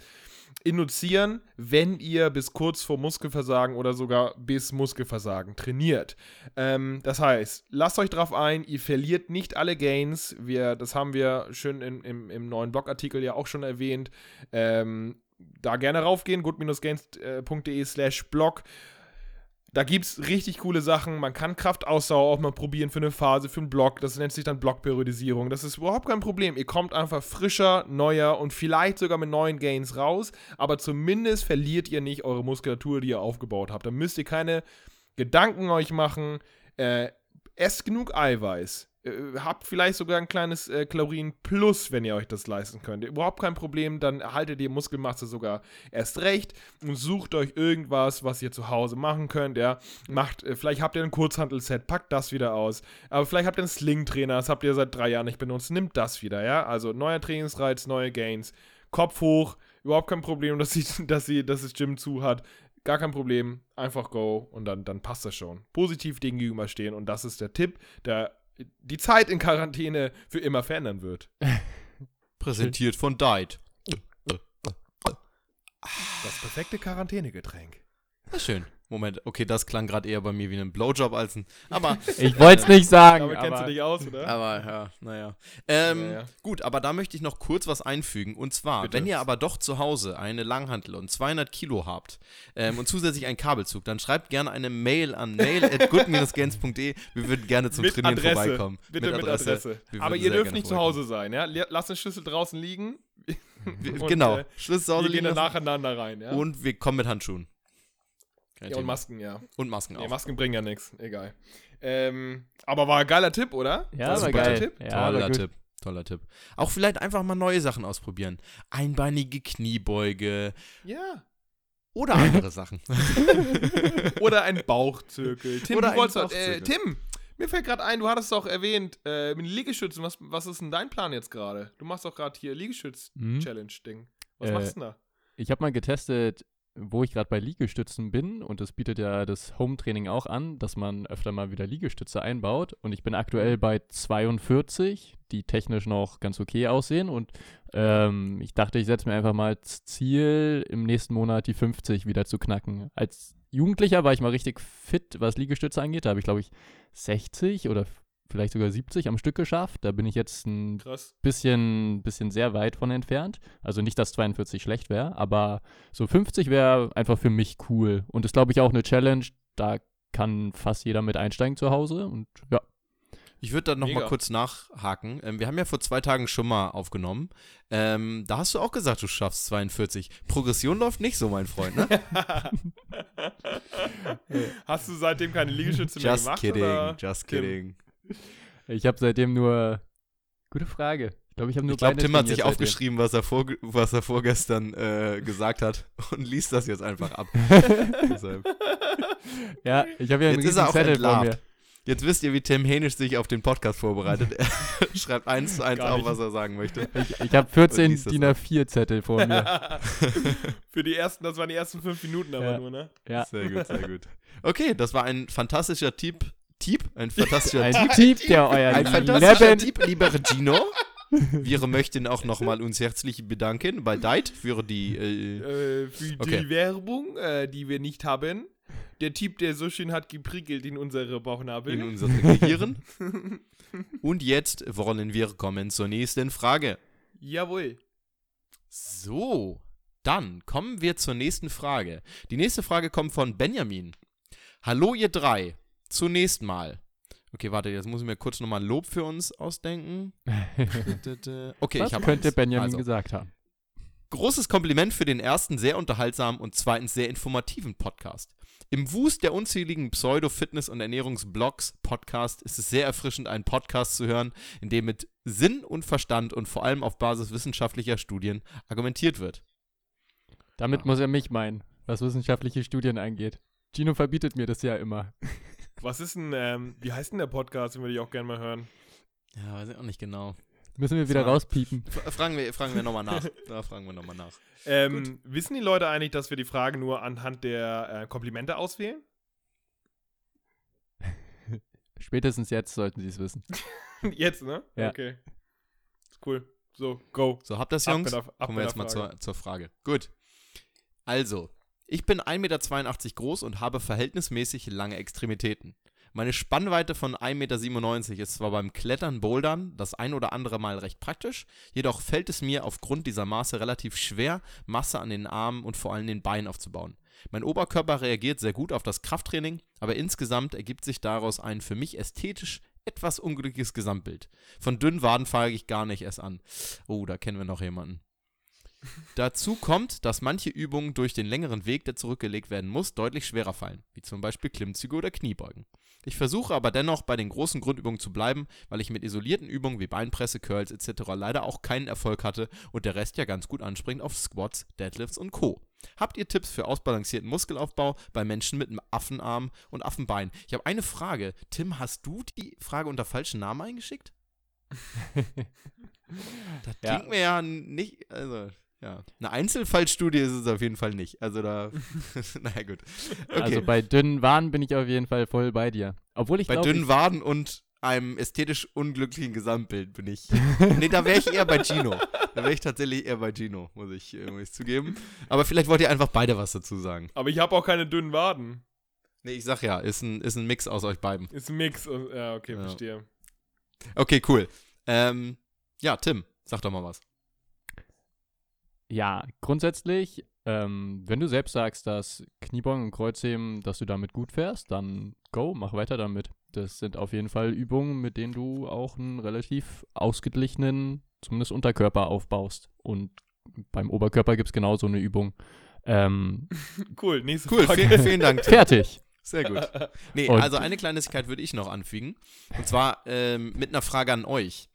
induzieren, wenn ihr bis kurz vor Muskelversagen oder sogar bis Muskelversagen trainiert. Ähm, das heißt, lasst euch drauf ein, ihr verliert nicht alle Gains. Wir, das haben wir schön in, im, im neuen Blogartikel ja auch schon erwähnt. Ähm, da gerne raufgehen, good-gains.de slash blog. Da gibt es richtig coole Sachen. Man kann Kraftausdauer auch mal probieren für eine Phase, für einen Block. Das nennt sich dann Blockperiodisierung. Das ist überhaupt kein Problem. Ihr kommt einfach frischer, neuer und vielleicht sogar mit neuen Gains raus. Aber zumindest verliert ihr nicht eure Muskulatur, die ihr aufgebaut habt. Da müsst ihr keine Gedanken euch machen. Äh, esst genug Eiweiß. Äh, habt vielleicht sogar ein kleines äh, Kalorien plus, wenn ihr euch das leisten könnt. Überhaupt kein Problem, dann erhaltet ihr Muskelmasse sogar erst recht und sucht euch irgendwas, was ihr zu Hause machen könnt. Ja, macht, äh, vielleicht habt ihr ein Kurzhantelset, packt das wieder aus. Aber vielleicht habt ihr einen Sling-Trainer, das habt ihr seit drei Jahren nicht benutzt, nimmt das wieder. Ja, also neuer Trainingsreiz, neue Gains, Kopf hoch, überhaupt kein Problem, dass, sie, dass, sie, dass das Gym zu hat. Gar kein Problem, einfach go und dann, dann passt das schon. Positiv gegenüberstehen und das ist der Tipp, der die Zeit in Quarantäne für immer verändern wird. Präsentiert von Diet. Das perfekte Quarantänegetränk. Na schön. Moment, okay, das klang gerade eher bei mir wie ein Blowjob als ein. Aber, Ich wollte es nicht sagen. Damit kennst du aber dich aus, oder? aber ja, naja. Ähm, Ja, ja. Gut, aber da möchte ich noch kurz was einfügen. Und zwar, Bitte. wenn ihr aber doch zu Hause eine Langhantel und 200 Kilo habt ähm, und zusätzlich einen Kabelzug, dann schreibt gerne eine Mail an mail at good-games.de. Wir würden gerne zum mit Trainieren Adresse. vorbeikommen. Bitte mit Adresse. Wir Aber würden ihr dürft nicht zu Hause sein, ja? Lasst den Schlüssel draußen liegen. Wir, Und, genau, äh, Schlüssel zu Hause Wir gehen liegen dann lassen. nacheinander rein, ja? Und wir kommen mit Handschuhen. Kein ja, und Thema. Masken, ja. Und Masken Nee, auch. Masken bringen ja nichts. Egal. Ähm, aber war ein geiler Tipp, oder? Ja, War ein war super geil. Tipp. Ja, Toller. Tipp. Toller Tipp. Auch vielleicht einfach mal neue Sachen ausprobieren. Einbeinige Kniebeuge Ja. oder andere Sachen. Oder ein Bauchzirkel. Tim, Oder du ein wolltest äh, Bauchzirkel. Tim, mir fällt gerade ein, du hattest doch erwähnt, äh, mit den Liegestützen, was, was ist denn dein Plan jetzt gerade? Du machst doch gerade hier. Liegestütz-Challenge-Ding. Was Äh, machst du denn da? Ich habe mal getestet, wo ich gerade bei Liegestützen bin und das bietet ja das Home-Training auch an, dass man öfter mal wieder Liegestütze einbaut. Und ich bin aktuell bei 42, die technisch noch ganz okay aussehen. Und ähm, ich dachte, ich setze mir einfach mal als Ziel, im nächsten Monat die 50 wieder zu knacken. Als Jugendlicher war ich mal richtig fit, was Liegestütze angeht, da habe ich glaube ich 60 oder vielleicht sogar 70 am Stück geschafft, da bin ich jetzt ein Krass. bisschen, bisschen sehr weit von entfernt. Also nicht, dass 42 schlecht wäre, aber so 50 wäre einfach für mich cool. Und ist, glaube ich, auch eine Challenge. Da kann fast jeder mit einsteigen zu Hause. Und ja, Ich würde da noch Mega. mal kurz nachhaken. Ähm, wir haben ja vor zwei Tagen schon mal aufgenommen. Ähm, da hast du auch gesagt, du schaffst 42. Progression läuft nicht so, mein Freund, ne? Hast du seitdem keine Liegestütze mehr just gemacht? kidding, Oder? just kidding. Ich habe seitdem nur. Gute Frage. Ich glaube, ich habe nur Ich glaube, Tim hat sich aufgeschrieben, was er, vor, was er vorgestern äh, gesagt hat und liest das jetzt einfach ab. Ja, ich habe ja einen Jetzt ist er auch Zettel vor mir. Jetzt wisst ihr, wie Tim Hänisch sich auf den Podcast vorbereitet. Er schreibt eins zu eins Gar auf, nicht. was er sagen möchte. Ich, ich habe 14 liest das DIN A4-Zettel vor mir. Für die ersten, das waren die ersten fünf Minuten aber Ja. nur, ne? Ja. Sehr gut, sehr gut. Okay, das war ein fantastischer Tipp. Tipp? Ein fantastischer Ein Tipp. Typ, der euer Ein fantastischer Leben Tipp, lieber Gino. Wir möchten auch nochmal uns herzlich bedanken bei Deit für die. Äh, Äh, für Okay. die Werbung, äh, die wir nicht haben. Der Typ, der so schön hat geprickelt in unsere Bauchnabel. in unser Gehirn. Und jetzt wollen wir kommen zur nächsten Frage. Jawohl. So, dann kommen wir zur nächsten Frage. Die nächste Frage kommt von Benjamin. Hallo ihr drei. Zunächst mal. Okay, warte, jetzt muss ich mir kurz nochmal Lob für uns ausdenken. Okay, ich habe könnte Benjamin also, gesagt haben? Großes Kompliment für den ersten sehr unterhaltsamen und zweitens sehr informativen Podcast. Im Wust der unzähligen Pseudo-Fitness- und Ernährungsblogs Podcast ist es sehr erfrischend, einen Podcast zu hören, in dem mit Sinn und Verstand und vor allem auf Basis wissenschaftlicher Studien argumentiert wird. Damit muss er mich meinen, was wissenschaftliche Studien angeht. Gino verbietet mir das ja immer. Was ist denn, ähm, wie heißt denn der Podcast, den würde ich auch gerne mal hören? Ja, weiß ich auch nicht genau. Müssen wir wieder mal- rauspiepen. Fragen wir, fragen wir nochmal nach. Da fragen wir nochmal nach. Ähm, wissen die Leute eigentlich, dass wir die Fragen nur anhand der äh, Komplimente auswählen? Spätestens jetzt sollten sie es wissen. Jetzt, ne? Ja. Okay. Ist cool. So, go. So, habt das, Jungs? ab Kommen wir jetzt mal zur, zur Frage. Gut. Also, ich bin 1,82 Meter groß und habe verhältnismäßig lange Extremitäten. Meine Spannweite von 1,97 Meter ist zwar beim Klettern, Bouldern das ein oder andere Mal recht praktisch, jedoch fällt es mir aufgrund dieser Maße relativ schwer, Masse an den Armen und vor allem den Beinen aufzubauen. Mein Oberkörper reagiert sehr gut auf das Krafttraining, aber insgesamt ergibt sich daraus ein für mich ästhetisch etwas unglückliches Gesamtbild. Von dünnen Waden fange ich gar nicht erst an. Oh, da kennen wir noch jemanden. Dazu kommt, dass manche Übungen durch den längeren Weg, der zurückgelegt werden muss, deutlich schwerer fallen, wie zum Beispiel Klimmzüge oder Kniebeugen. Ich versuche aber dennoch bei den großen Grundübungen zu bleiben, weil ich mit isolierten Übungen wie Beinpresse, Curls etc. leider auch keinen Erfolg hatte und der Rest ja ganz gut anspringt auf Squats, Deadlifts und Co. Habt ihr Tipps für ausbalancierten Muskelaufbau bei Menschen mit einem Affenarm und Affenbein? Ich habe eine Frage. Tim, hast du die Frage unter falschen Namen eingeschickt? Das Ja. klingt mir ja nicht, also, ja. Eine Einzelfallstudie ist es auf jeden Fall nicht. Also da, naja gut. Okay. Also bei dünnen Waren bin ich auf jeden Fall voll bei dir. Obwohl ich bei glaube, dünnen Waden und einem ästhetisch unglücklichen Gesamtbild bin ich. nee, da wäre ich eher bei Gino. Da wäre ich tatsächlich eher bei Gino, muss ich, äh, muss ich zugeben. Aber vielleicht wollt ihr einfach beide was dazu sagen. Aber ich habe auch keine dünnen Waden. Nee, ich sag ja, ist ein, ist ein Mix aus euch beiden. Ist ein Mix. Ja, okay, Ja. verstehe. Okay, cool. Ähm, ja, Tim, sag doch mal was. Ja, grundsätzlich, ähm, wenn du selbst sagst, dass Kniebeugen und Kreuzheben, dass du damit gut fährst, dann go, mach weiter damit. Das sind auf jeden Fall Übungen, mit denen du auch einen relativ ausgeglichenen, zumindest Unterkörper aufbaust. Und beim Oberkörper gibt es genauso eine Übung. Ähm, Cool, nächste Cool, Frage. vielen, vielen Dank. Fertig. Sehr gut. Nee, Und- also eine Kleinigkeit würde ich noch anfügen. Und zwar ähm, mit einer Frage an euch.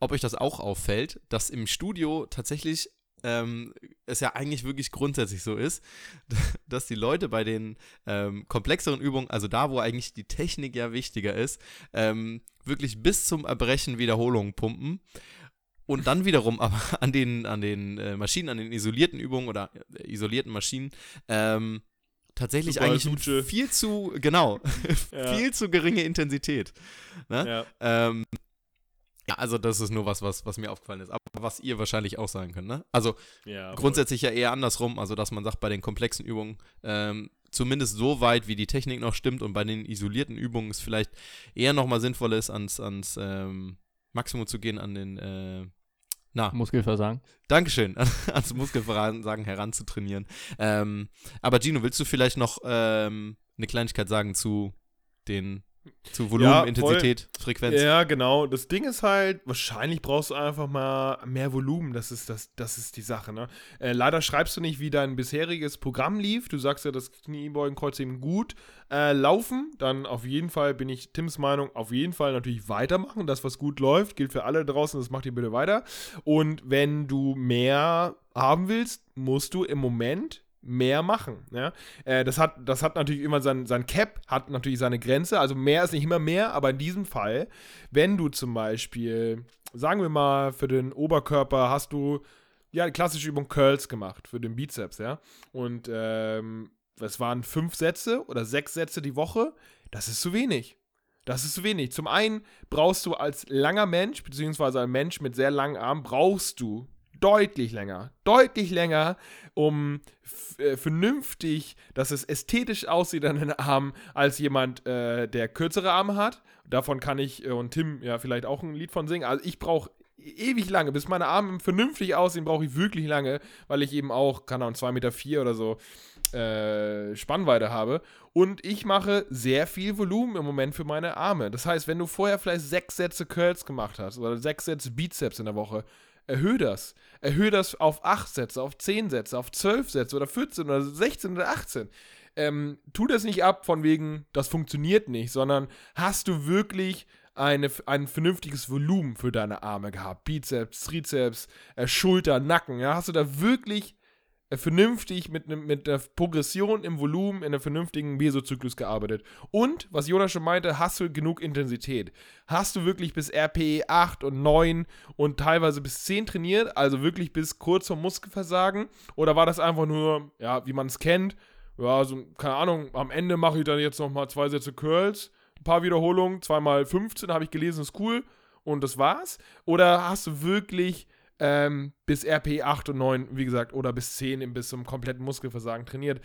Ob euch das auch auffällt, dass im Studio tatsächlich ähm, es ja eigentlich wirklich grundsätzlich so ist, dass die Leute bei den ähm, komplexeren Übungen, also da, wo eigentlich die Technik ja wichtiger ist, ähm, wirklich bis zum Erbrechen Wiederholungen pumpen. Und dann wiederum aber an den, an den äh, Maschinen, an den isolierten Übungen oder äh, isolierten Maschinen ähm, tatsächlich Super eigentlich Suche. viel zu, genau, Ja. viel zu geringe Intensität. Ne? Ja. Ähm, ja, also das ist nur was, was, was mir aufgefallen ist. Aber was ihr wahrscheinlich auch sagen könnt, ne? Also ja, grundsätzlich ja eher andersrum, also dass man sagt, bei den komplexen Übungen, ähm, zumindest so weit, wie die Technik noch stimmt und bei den isolierten Übungen es vielleicht eher nochmal sinnvoll ist, ans, ans ähm, Maximum zu gehen, an den, äh, na, Muskelversagen. Dankeschön, ans Muskelversagen heranzutrainieren. Ähm, aber Gino, willst du vielleicht noch ähm, eine Kleinigkeit sagen zu den, zu Volumen, Ja. Intensität, Frequenz? Ja, genau. Das Ding ist halt, wahrscheinlich brauchst du einfach mal mehr Volumen. Das ist, das, das ist die Sache, ne? Äh, leider schreibst du nicht, wie dein bisheriges Programm lief. Du sagst ja, das Kniebeugen, Kreuzheben gut äh, laufen. Dann auf jeden Fall bin ich Tims Meinung, auf jeden Fall natürlich weitermachen. Das, was gut läuft, gilt für alle draußen. Das macht ihr bitte weiter. Und wenn du mehr haben willst, musst du im Moment mehr machen. Ja? Äh, das, hat, das hat natürlich immer sein, sein Cap, hat natürlich seine Grenze. Also mehr ist nicht immer mehr, aber in diesem Fall, wenn du zum Beispiel, sagen wir mal, für den Oberkörper hast du ja die klassische Übung Curls gemacht für den Bizeps, ja. Und ähm, es waren fünf Sätze oder sechs Sätze die Woche. Das ist zu wenig. Das ist zu wenig. Zum einen brauchst du als langer Mensch, beziehungsweise ein Mensch mit sehr langen Armen, brauchst du deutlich länger, deutlich länger, um äh, vernünftig, dass es ästhetisch aussieht an den Armen, als jemand, äh, der kürzere Arme hat. Davon kann ich äh, und Tim ja vielleicht auch ein Lied von singen. Also ich brauche ewig lange, bis meine Arme vernünftig aussehen, brauche ich wirklich lange, weil ich eben auch, keine Ahnung, 2,4 Meter vier oder so äh, Spannweite habe. Und ich mache sehr viel Volumen im Moment für meine Arme. Das heißt, wenn du vorher vielleicht sechs Sätze Curls gemacht hast oder sechs Sätze Bizeps in der Woche, erhöhe das. Erhöhe das auf acht Sätze, auf zehn Sätze, auf zwölf Sätze oder 14 oder 16 oder 18. Ähm, tu das nicht ab von wegen, das funktioniert nicht, sondern hast du wirklich eine, ein vernünftiges Volumen für deine Arme gehabt? Bizeps, Trizeps, äh, Schulter, Nacken. Ja? Hast du da wirklich vernünftig mit, mit der Progression im Volumen in einem vernünftigen Mesozyklus gearbeitet. Und, was Jonas schon meinte, hast du genug Intensität? Hast du wirklich bis RPE 8 und 9 und teilweise bis 10 trainiert, also wirklich bis kurz vor Muskelversagen? Oder war das einfach nur, ja, wie man es kennt, ja, so, keine Ahnung, am Ende mache ich dann jetzt nochmal zwei Sätze Curls, ein paar Wiederholungen, zweimal 15, habe ich gelesen, ist cool und das war's? Oder hast du wirklich ähm, bis RP 8 und 9, wie gesagt, oder bis 10 im- bis zum kompletten Muskelversagen trainiert.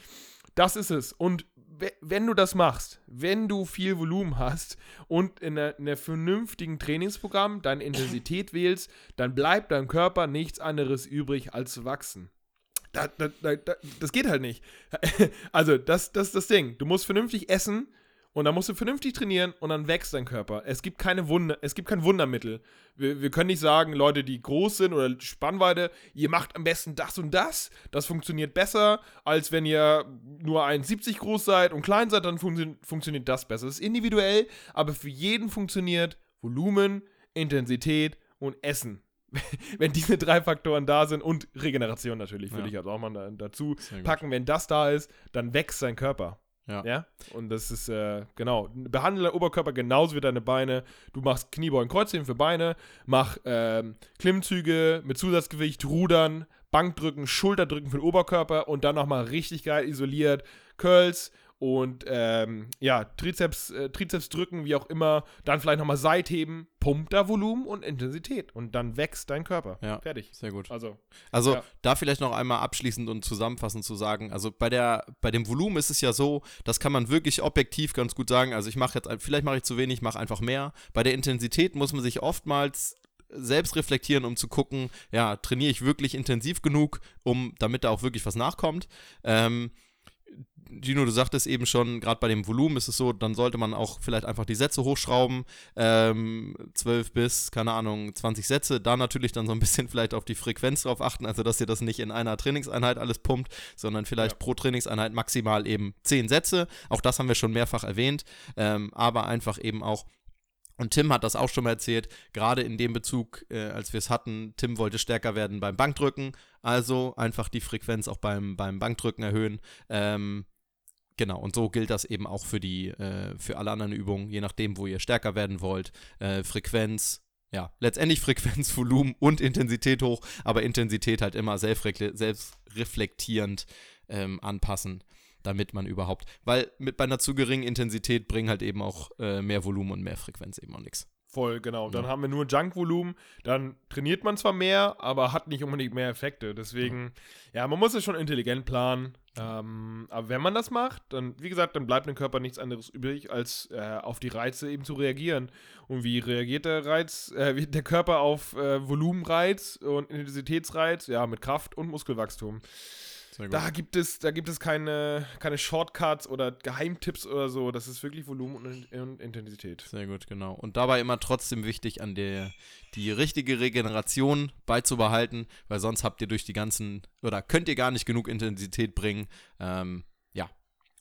Das ist es. Und we- wenn du das machst, wenn du viel Volumen hast und in einer vernünftigen Trainingsprogramm deine Intensität wählst, dann bleibt deinem Körper nichts anderes übrig, als zu wachsen. Da, da, da, da, das geht halt nicht. Also, das, das ist das Ding. Du musst vernünftig essen und dann musst du vernünftig trainieren und dann wächst dein Körper. Es gibt keine Wunder, es gibt kein Wundermittel. Wir, wir können nicht sagen, Leute, die groß sind oder Spannweite, ihr macht am besten das und das. Das funktioniert besser, als wenn ihr nur 1,70 groß seid und klein seid, dann funktio funktioniert das besser. Das ist individuell, aber für jeden funktioniert Volumen, Intensität und Essen. wenn diese drei Faktoren da sind und Regeneration natürlich, würde Ja. ich also auch mal da, dazu packen. Wenn das da ist, dann wächst dein Körper. Ja. Ja. Und das ist, äh, genau. Behandle deinen Oberkörper genauso wie deine Beine. Du machst Kniebeugen, Kreuzheben für Beine, mach ähm, Klimmzüge mit Zusatzgewicht, Rudern, Bankdrücken, Schulterdrücken für den Oberkörper und dann nochmal richtig geil isoliert Curls und ähm, ja, Trizeps, äh, Trizeps drücken, wie auch immer, dann vielleicht nochmal Seitheben, pumpt da Volumen und Intensität und dann wächst dein Körper. Ja. Fertig. Sehr gut. Also, Also Ja. da vielleicht noch einmal abschließend und zusammenfassend zu sagen, also bei der bei dem Volumen ist es ja so, das kann man wirklich objektiv ganz gut sagen. Also ich mache jetzt vielleicht mache ich zu wenig, mache einfach mehr. Bei der Intensität muss man sich oftmals selbst reflektieren, um zu gucken, ja, trainiere ich wirklich intensiv genug, um damit da auch wirklich was nachkommt. Ähm, Gino, du sagtest eben schon, gerade bei dem Volumen ist es so, dann sollte man auch vielleicht einfach die Sätze hochschrauben. Ähm, 12 bis, keine Ahnung, 20 Sätze. Da natürlich dann so ein bisschen vielleicht auf die Frequenz drauf achten, also dass ihr das nicht in einer Trainingseinheit alles pumpt, sondern vielleicht Ja. pro Trainingseinheit maximal eben 10 Sätze. Auch das haben wir schon mehrfach erwähnt. Ähm, aber einfach eben auch und Tim hat das auch schon mal erzählt, gerade in dem Bezug, äh, als wir es hatten, Tim wollte stärker werden beim Bankdrücken, also einfach die Frequenz auch beim, beim Bankdrücken erhöhen. Ähm, genau, und so gilt das eben auch für die, äh, für alle anderen Übungen, je nachdem, wo ihr stärker werden wollt. Äh, Frequenz, ja, letztendlich Frequenz, Volumen und Intensität hoch, aber Intensität halt immer selbstrefle- selbstreflektierend ähm, anpassen, damit man überhaupt, weil mit bei einer zu geringen Intensität bringen halt eben auch äh, mehr Volumen und mehr Frequenz eben auch nichts. voll, genau. Dann Ja. haben wir nur Junkvolumen, dann trainiert man zwar mehr, aber hat nicht unbedingt mehr Effekte. Deswegen, ja, man muss es schon intelligent planen. Ähm, aber wenn man das macht, dann, wie gesagt, dann bleibt dem Körper nichts anderes übrig, als äh, auf die Reize eben zu reagieren. Und wie reagiert der Reiz, äh, wie der Körper auf äh, Volumenreiz und Intensitätsreiz? Ja, mit Kraft und Muskelwachstum. Da gibt es, da gibt es keine, keine Shortcuts oder Geheimtipps oder so. Das ist wirklich Volumen und, und Intensität. Sehr gut, genau. Und dabei immer trotzdem wichtig, an der die richtige Regeneration beizubehalten, weil sonst habt ihr durch die ganzen oder könnt ihr gar nicht genug Intensität bringen, ähm, ja,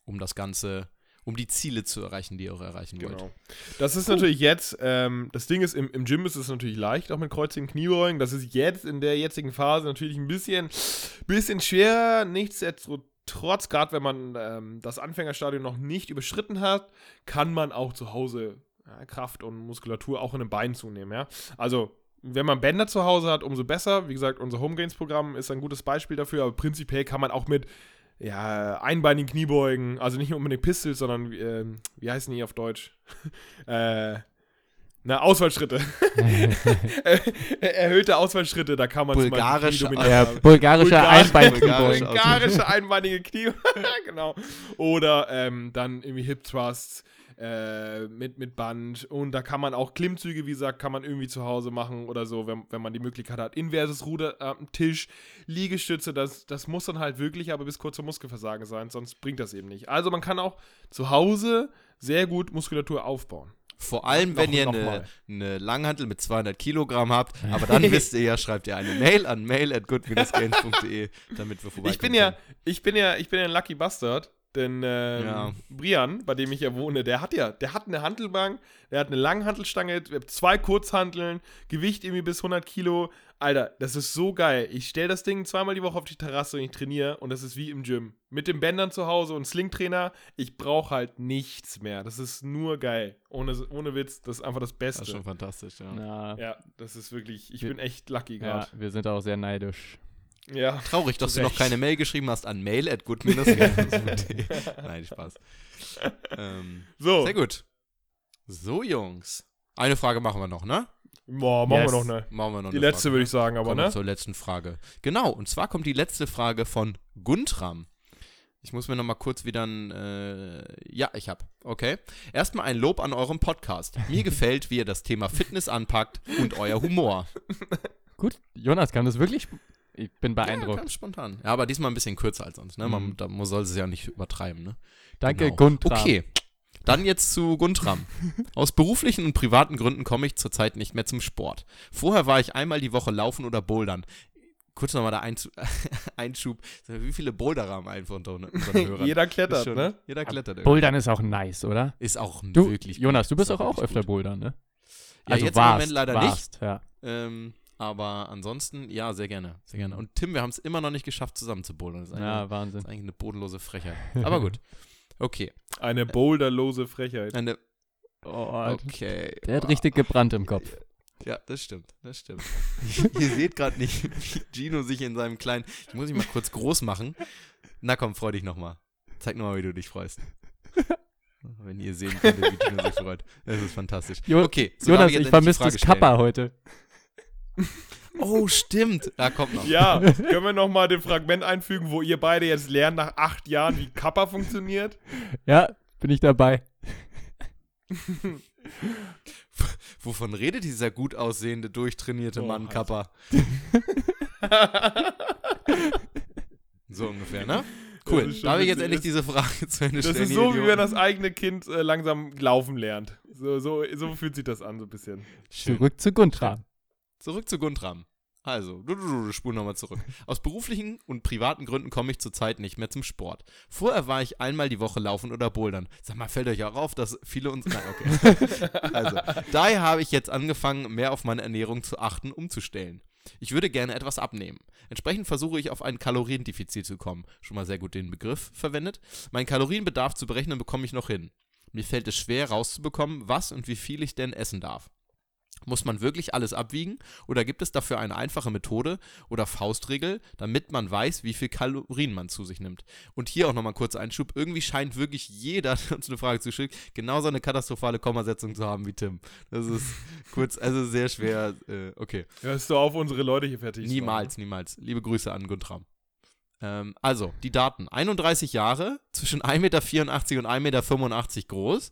um das Ganze, um die Ziele zu erreichen, die ihr auch erreichen wollt. Genau. Das ist natürlich jetzt, ähm, das Ding ist, im, im Gym ist es natürlich leicht, auch mit kreuzigen Kniebeugen. Das ist jetzt in der jetzigen Phase natürlich ein bisschen, bisschen schwer. Nichtsdestotrotz, gerade wenn man ähm, das Anfängerstadium noch nicht überschritten hat, kann man auch zu Hause ja, Kraft und Muskulatur auch in den Beinen zunehmen. Ja? Also, wenn man Bänder zu Hause hat, umso besser. Wie gesagt, unser Homegains-Programm ist ein gutes Beispiel dafür, aber prinzipiell kann man auch mit ja, einbeinigen Kniebeugen, also nicht unbedingt Pistols, sondern ähm, wie heißen die auf Deutsch? äh, na, Ausfallschritte. Erhöhte Ausfallschritte, da kann man zum Beispiel Ja, bulgarische Bulgarisch- Einbeinkniebeugen. Bulgarische einbeinige Knie. genau. Oder ähm, dann irgendwie Hip Thrusts äh, mit, mit Band. Und da kann man auch Klimmzüge, wie gesagt, kann man irgendwie zu Hause machen oder so, wenn, wenn man die Möglichkeit hat. Inverses Ruder am Tisch, Liegestütze, das, das muss dann halt wirklich aber bis kurz zum Muskelversagen sein, sonst bringt das eben nicht. Also man kann auch zu Hause sehr gut Muskulatur aufbauen. Vor allem, Noch- wenn ihr noch eine, mal. eine Langhantel mit 200 Kilogramm habt, aber dann wisst ihr ja, schreibt ihr eine Mail an mail at damit wir vorbeikommen. Ich bin ja, ich bin ja, ich bin ja ein Lucky Bastard, denn ähm, Ja. Brian, bei dem ich ja wohne, der hat ja, der hat eine Hantelbank, der hat eine Langhantelstange, zwei Kurzhanteln, Gewicht irgendwie bis 100 Kilo. Alter, das ist so geil. Ich stelle das Ding zweimal die Woche auf die Terrasse und ich trainiere und das ist wie im Gym. Mit den Bändern zu Hause und Slingtrainer, ich brauche halt nichts mehr. Das ist nur geil. Ohne, ohne Witz, das ist einfach das Das Beste. ist schon fantastisch, ja. Ja, ja, das ist wirklich, ich Wir- bin echt lucky ja, gerade. wir sind auch sehr neidisch. Ja. Traurig, dass du noch keine Mail geschrieben hast an mail at good-gains.de. Nein, Spaß. Ähm, So, sehr gut. So, Jungs. Eine Frage machen wir noch, ne? Boah, machen Yes. wir noch eine. Machen wir noch Die eine letzte Frage, würde ne? ich sagen, aber Kommen ne? zur letzten Frage. Genau, und zwar kommt die letzte Frage von Guntram. Ich muss mir noch mal kurz wieder ein, äh, ja, ich hab, okay. Erstmal ein Lob an eurem Podcast. Mir gefällt, wie ihr das Thema Fitness anpackt und euer Humor. Gut, Jonas, kam das wirklich? Ich bin Ja, beeindruckt. ganz spontan. Ja, aber diesmal ein bisschen kürzer als sonst, ne? Man, Mhm. da muss- soll es ja nicht übertreiben, ne? Danke, Genau. Guntram. Okay. Dann jetzt zu Guntram. Aus beruflichen und privaten Gründen komme ich zurzeit nicht mehr zum Sport. Vorher war ich einmal die Woche laufen oder bouldern. Kurz nochmal der Einschub. Wie viele Boulderer haben einfach unter unseren Hörern? Jeder klettert, schon- ne? Jeder klettert. irgendwie. Bouldern ist auch nice, oder? Ist auch Du, wirklich. Jonas, du bist auch wirklich öfter gut. Bouldern, ne? Ja, jetzt im Moment leider nicht. warst, Ja. Ähm, aber ansonsten, ja, sehr gerne. Sehr gerne. Und Tim, wir haben es immer noch nicht geschafft, zusammen zu bouldern. Das ist, ja, eigentlich, Wahnsinn. das ist eigentlich eine bodenlose Frechheit. Aber gut. Okay. Eine boulderlose Frechheit. Eine, Oh, okay. Der hat richtig gebrannt im Kopf. Ja, das stimmt, das stimmt. Ihr seht gerade nicht, wie Gino sich in seinem kleinen. Ich muss ihn mal kurz groß machen. Na komm, freu dich nochmal. Zeig nochmal, wie du dich freust. Wenn ihr sehen könntet, wie Gino sich freut. Das ist fantastisch. Jo okay, so Jonas, ich die vermisse das. Kappa heute. Oh, stimmt. Da kommt noch. Ja, können wir nochmal den Fragment einfügen, wo ihr beide jetzt lernt nach acht Jahren, wie Kappa funktioniert? Ja, bin ich dabei. Wovon redet dieser gut aussehende, durchtrainierte Oh, Mann. Kappa? So ungefähr, ne? Das Cool. ist Darf ich jetzt endlich diese Frage zu Ende Das stellen? ist ihr so, wie wenn das eigene Kind äh, langsam laufen lernt. So, so, so fühlt sich das an, so ein bisschen. Schön. Zurück zu Guntram. Zurück zu Guntram. Also, du, du, du, spul nochmal zurück. Aus beruflichen und privaten Gründen komme ich zurzeit nicht mehr zum Sport. Vorher war ich einmal die Woche laufen oder bouldern. Sag mal, fällt euch auch auf, dass viele uns. Nein, okay. also, daher habe ich jetzt angefangen, mehr auf meine Ernährung zu achten, umzustellen. Ich würde gerne etwas abnehmen. Entsprechend versuche ich auf ein Kaloriendefizit zu kommen. Schon mal sehr gut den Begriff verwendet. Meinen Kalorienbedarf zu berechnen bekomme ich noch hin. Mir fällt es schwer rauszubekommen, was und wie viel ich denn essen darf. Muss man wirklich alles abwiegen oder gibt es dafür eine einfache Methode oder Faustregel, damit man weiß, wie viel Kalorien man zu sich nimmt? Und hier auch nochmal kurz Einschub. Irgendwie scheint wirklich jeder, der uns eine Frage zuschickt, genauso eine katastrophale Kommasetzung zu haben wie Tim. Das ist kurz, also sehr schwer. Äh, okay. Hörst du auf, unsere Leute hier fertig Niemals, niemals. Liebe Grüße an Guntram. Ähm, also, die Daten. 31 Jahre, zwischen 1,84 Meter und 1,85 Meter groß.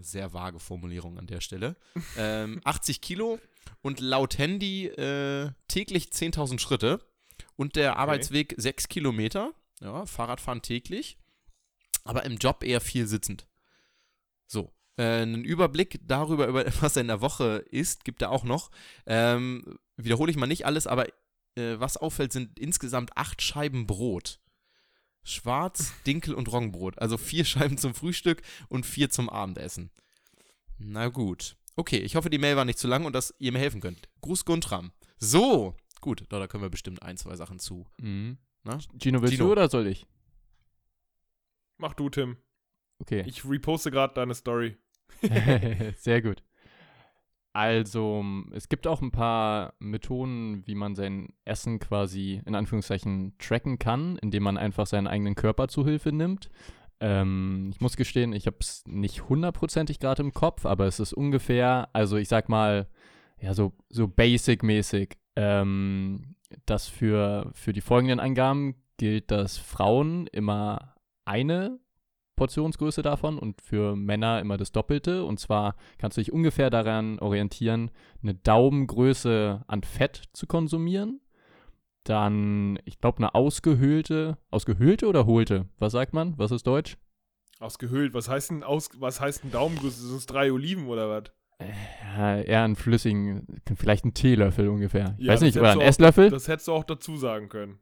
Sehr vage Formulierung an der Stelle. Ähm, 80 Kilo und laut Handy äh, täglich 10.000 Schritte. Und der Arbeitsweg 6 Kilometer. Ja, Fahrradfahren täglich. Aber im Job eher viel sitzend. So. Äh, einen Überblick darüber, über was er in der Woche ist, gibt er auch noch. Ähm, wiederhole ich mal nicht alles, aber äh, was auffällt, sind insgesamt acht Scheiben Brot. Schwarz, Dinkel und Roggenbrot. Also vier Scheiben zum Frühstück und vier zum Abendessen. Na gut. Okay, ich hoffe, die Mail war nicht zu lang und dass ihr mir helfen könnt. Gruß Guntram. So, gut, da, da können wir bestimmt ein, zwei Sachen zu. Mhm. Na? Gino, willst Gino. du oder soll ich? Mach du, Tim. Okay. Ich reposte gerade deine Story. Sehr gut. Also, es gibt auch ein paar Methoden, wie man sein Essen quasi in Anführungszeichen tracken kann, indem man einfach seinen eigenen Körper zu Hilfe nimmt. Ähm, ich muss gestehen, ich habe es nicht hundertprozentig gerade im Kopf, aber es ist ungefähr, also ich sag mal, ja, so, so basic-mäßig, ähm, dass für, für die folgenden Angaben gilt, dass Frauen immer eine Portionsgröße davon und für Männer immer das Doppelte. Und zwar kannst du dich ungefähr daran orientieren, eine Daumengröße an Fett zu konsumieren. Dann, ich glaube, eine ausgehöhlte, ausgehöhlte oder hohlte? Was sagt man? Was ist Deutsch? Ausgehöhlt. Was heißt denn, aus, was heißt ein Daumenguss? Sind es drei Oliven oder was? Ja, eher einen flüssigen, vielleicht einen Teelöffel ungefähr. Ich Ja, weiß nicht, oder hättest ein du auch- Esslöffel? Das hättest du auch dazu sagen können.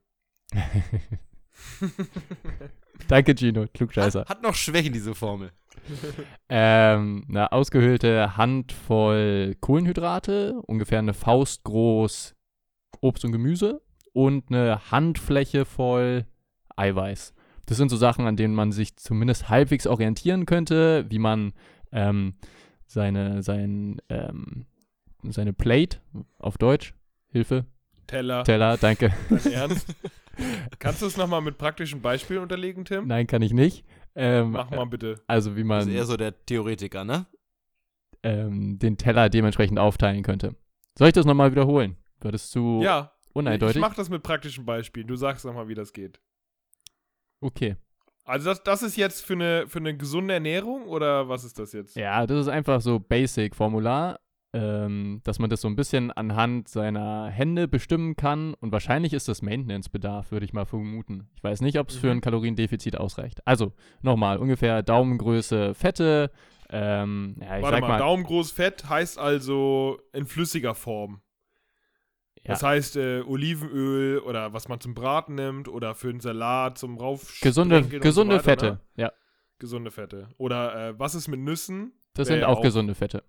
Danke, Gino, Klugscheißer. Hat, hat noch Schwächen, diese Formel. Ähm, eine ausgehöhlte Handvoll Kohlenhydrate, ungefähr eine Faust groß Obst und Gemüse und eine Handfläche voll Eiweiß. Das sind so Sachen, an denen man sich zumindest halbwegs orientieren könnte, wie man ähm, seine, sein, ähm, seine Plate auf Deutsch, Hilfe, Teller. Teller, danke. Dein Ernst? Kannst du es nochmal mit praktischen Beispielen unterlegen, Tim? Nein, kann ich nicht. Ähm, Mach mal bitte. Also wie Das man ist eher so der Theoretiker, ne? ähm, den Teller dementsprechend aufteilen könnte. Soll ich das nochmal wiederholen? Wird es zu Ja, ich uneindeutig? mach das mit praktischen Beispielen. Du sagst nochmal, wie das geht. Okay. Also das, das ist jetzt für eine, für eine gesunde Ernährung oder was ist das jetzt? Ja, das ist einfach so Basic-Formular, ähm, dass man das so ein bisschen anhand seiner Hände bestimmen kann. Und wahrscheinlich ist das Maintenance-Bedarf, würde ich mal vermuten. Ich weiß nicht, ob es für Mhm. ein Kaloriendefizit ausreicht. Also, nochmal, ungefähr Daumengröße Fette. Ähm, ja, ich Warte sag mal, mal, Daumengroß Fett heißt also in flüssiger Form. Ja. Das heißt äh, Olivenöl oder was man zum Braten nimmt oder für einen Salat zum Rauf. gesunde, und gesunde so weiter, Fette. Ne? Ja, Gesunde Fette. Oder äh, was ist mit Nüssen? das Wär sind auch auch- gesunde Fette.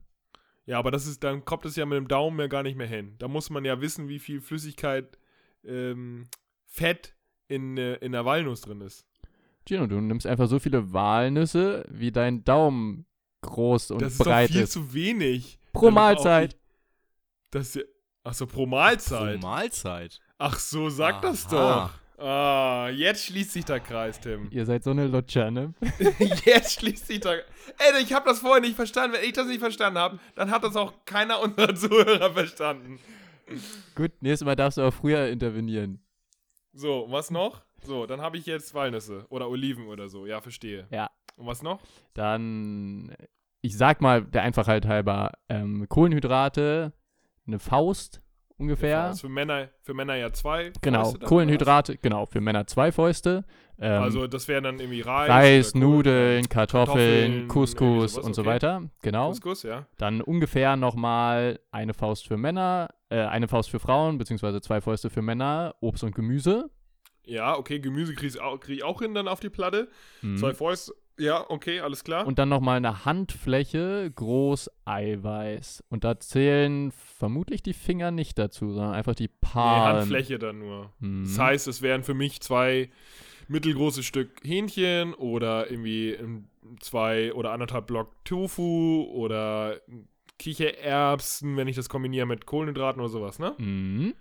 Ja, aber das ist, dann kommt es ja mit dem Daumen ja gar nicht mehr hin. Da muss man ja wissen, wie viel Flüssigkeit ähm, Fett in, äh, in der Walnuss drin ist. Gino, du nimmst einfach so viele Walnüsse, wie dein Daumen groß und das ist doch breit viel ist. zu wenig. Pro Mahlzeit. ich- Das ist ja, Achso, pro Mahlzeit. Pro Mahlzeit. Ach so, sag das Aha. doch. Ah, jetzt schließt sich der Kreis, Tim. Ihr seid so eine Lutscher, ne? jetzt schließt sich der Ey, ich habe das vorher nicht verstanden. Wenn ich das nicht verstanden habe, dann hat das auch keiner unserer Zuhörer verstanden. Gut, nächstes Mal darfst du auch früher intervenieren. So, was noch? So, dann habe ich jetzt Walnüsse oder Oliven oder so. Ja, verstehe. Ja. Und was noch? Dann, ich sag mal der Einfachheit halber, ähm, Kohlenhydrate, eine Faust ungefähr. Faust. Für Männer, für Männer ja zwei. Genau, Fäuste Kohlenhydrate, genau, für Männer zwei Fäuste. Ähm, Also das wären dann irgendwie Reis. Reis, Kohl- Nudeln, Kartoffeln, Kartoffeln, Couscous und so okay. weiter. Genau. Couscous, ja. Dann ungefähr nochmal eine Faust für Männer, äh, eine Faust für Frauen, beziehungsweise zwei Fäuste für Männer, Obst und Gemüse. Ja, okay, Gemüse kriege ich, auch- krieg ich auch hin dann auf die Platte. Mhm. Zwei Fäuste. Ja, okay, alles klar. Und dann nochmal eine Handfläche groß Eiweiß. Und da zählen vermutlich die Finger nicht dazu, sondern einfach die nee, Palmen. Handfläche dann nur. Mhm. Das heißt, es wären für mich zwei mittelgroße Stück Hähnchen oder irgendwie zwei oder anderthalb Block Tofu oder Kichererbsen, wenn ich das kombiniere mit Kohlenhydraten oder sowas, ne? Mhm.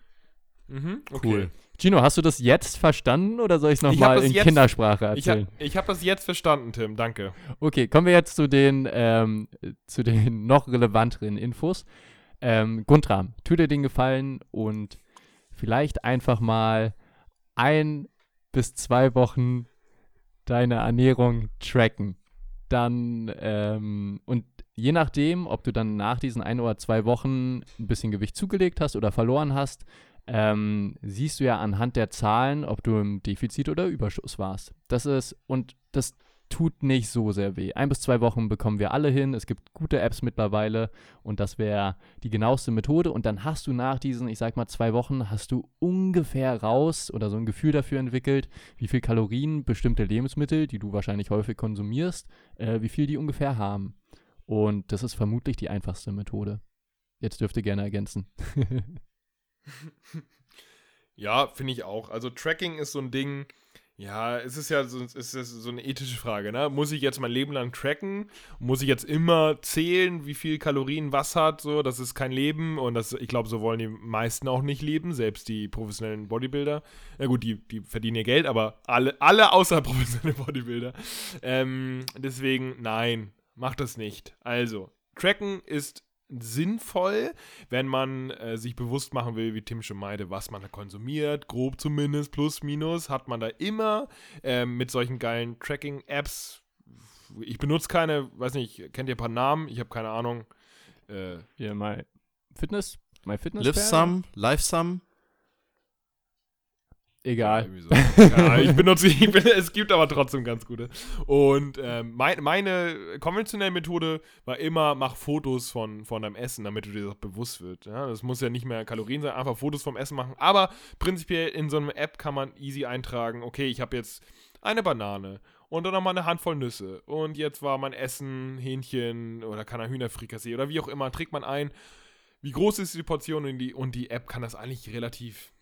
Mhm, okay. Cool. Gino, hast du das jetzt verstanden oder soll ich es nochmal in jetzt- Kindersprache Ich habe erzählen? ich hab das jetzt verstanden, Tim, danke. Okay, kommen wir jetzt zu den, ähm, zu den noch relevanteren Infos. Ähm, Guntram, tu dir den Gefallen und vielleicht einfach mal ein bis zwei Wochen deine Ernährung tracken. Dann, ähm, und je nachdem, ob du dann nach diesen ein oder zwei Wochen ein bisschen Gewicht zugelegt hast oder verloren hast, ähm, siehst du ja anhand der Zahlen, ob du im Defizit oder Überschuss warst. Das ist, und das tut nicht so sehr weh. Ein bis zwei Wochen bekommen wir alle hin. Es gibt gute Apps mittlerweile und das wäre die genaueste Methode. Und dann hast du nach diesen, ich sag mal, zwei Wochen, hast du ungefähr raus oder so ein Gefühl dafür entwickelt, wie viel Kalorien bestimmte Lebensmittel, die du wahrscheinlich häufig konsumierst, äh, wie viel die ungefähr haben. Und das ist vermutlich die einfachste Methode. Jetzt dürft ihr gerne ergänzen. Ja, finde ich auch. Also Tracking ist so ein Ding, ja, es ist ja so, es ist so eine ethische Frage, ne? Muss ich jetzt mein Leben lang tracken? Muss ich jetzt immer zählen, wie viel Kalorien was hat? So, das ist kein Leben und das, ich glaube, so wollen die meisten auch nicht leben, selbst die professionellen Bodybuilder. Na gut, die, die verdienen ihr Geld, aber alle, alle außer professionelle Bodybuilder. Ähm, deswegen, nein, macht das nicht. Also, tracken ist sinnvoll, wenn man äh, sich bewusst machen will, wie Tim schon meinte, was man da konsumiert, grob zumindest, plus, minus, hat man da immer ähm, mit solchen geilen Tracking-Apps. Ich benutze keine, weiß nicht, kennt ihr ein paar Namen? Ich habe keine Ahnung. Äh, Hier, my Fitness, my Fitness. Live some, live some. Egal. so. ja, ich benutze, ich bin, es gibt aber trotzdem ganz gute. Und ähm, mein, meine konventionelle Methode war immer, mach Fotos von, von deinem Essen, damit du dir das bewusst wird. Ja, das muss ja nicht mehr Kalorien sein, einfach Fotos vom Essen machen. Aber prinzipiell in so einer App kann man easy eintragen, okay, ich habe jetzt eine Banane und dann nochmal eine Handvoll Nüsse. Und jetzt war mein Essen Hähnchen oder kann er Hühnerfrikassee oder wie auch immer, trägt man ein. Wie groß ist die Portion und die, und die App kann das eigentlich relativ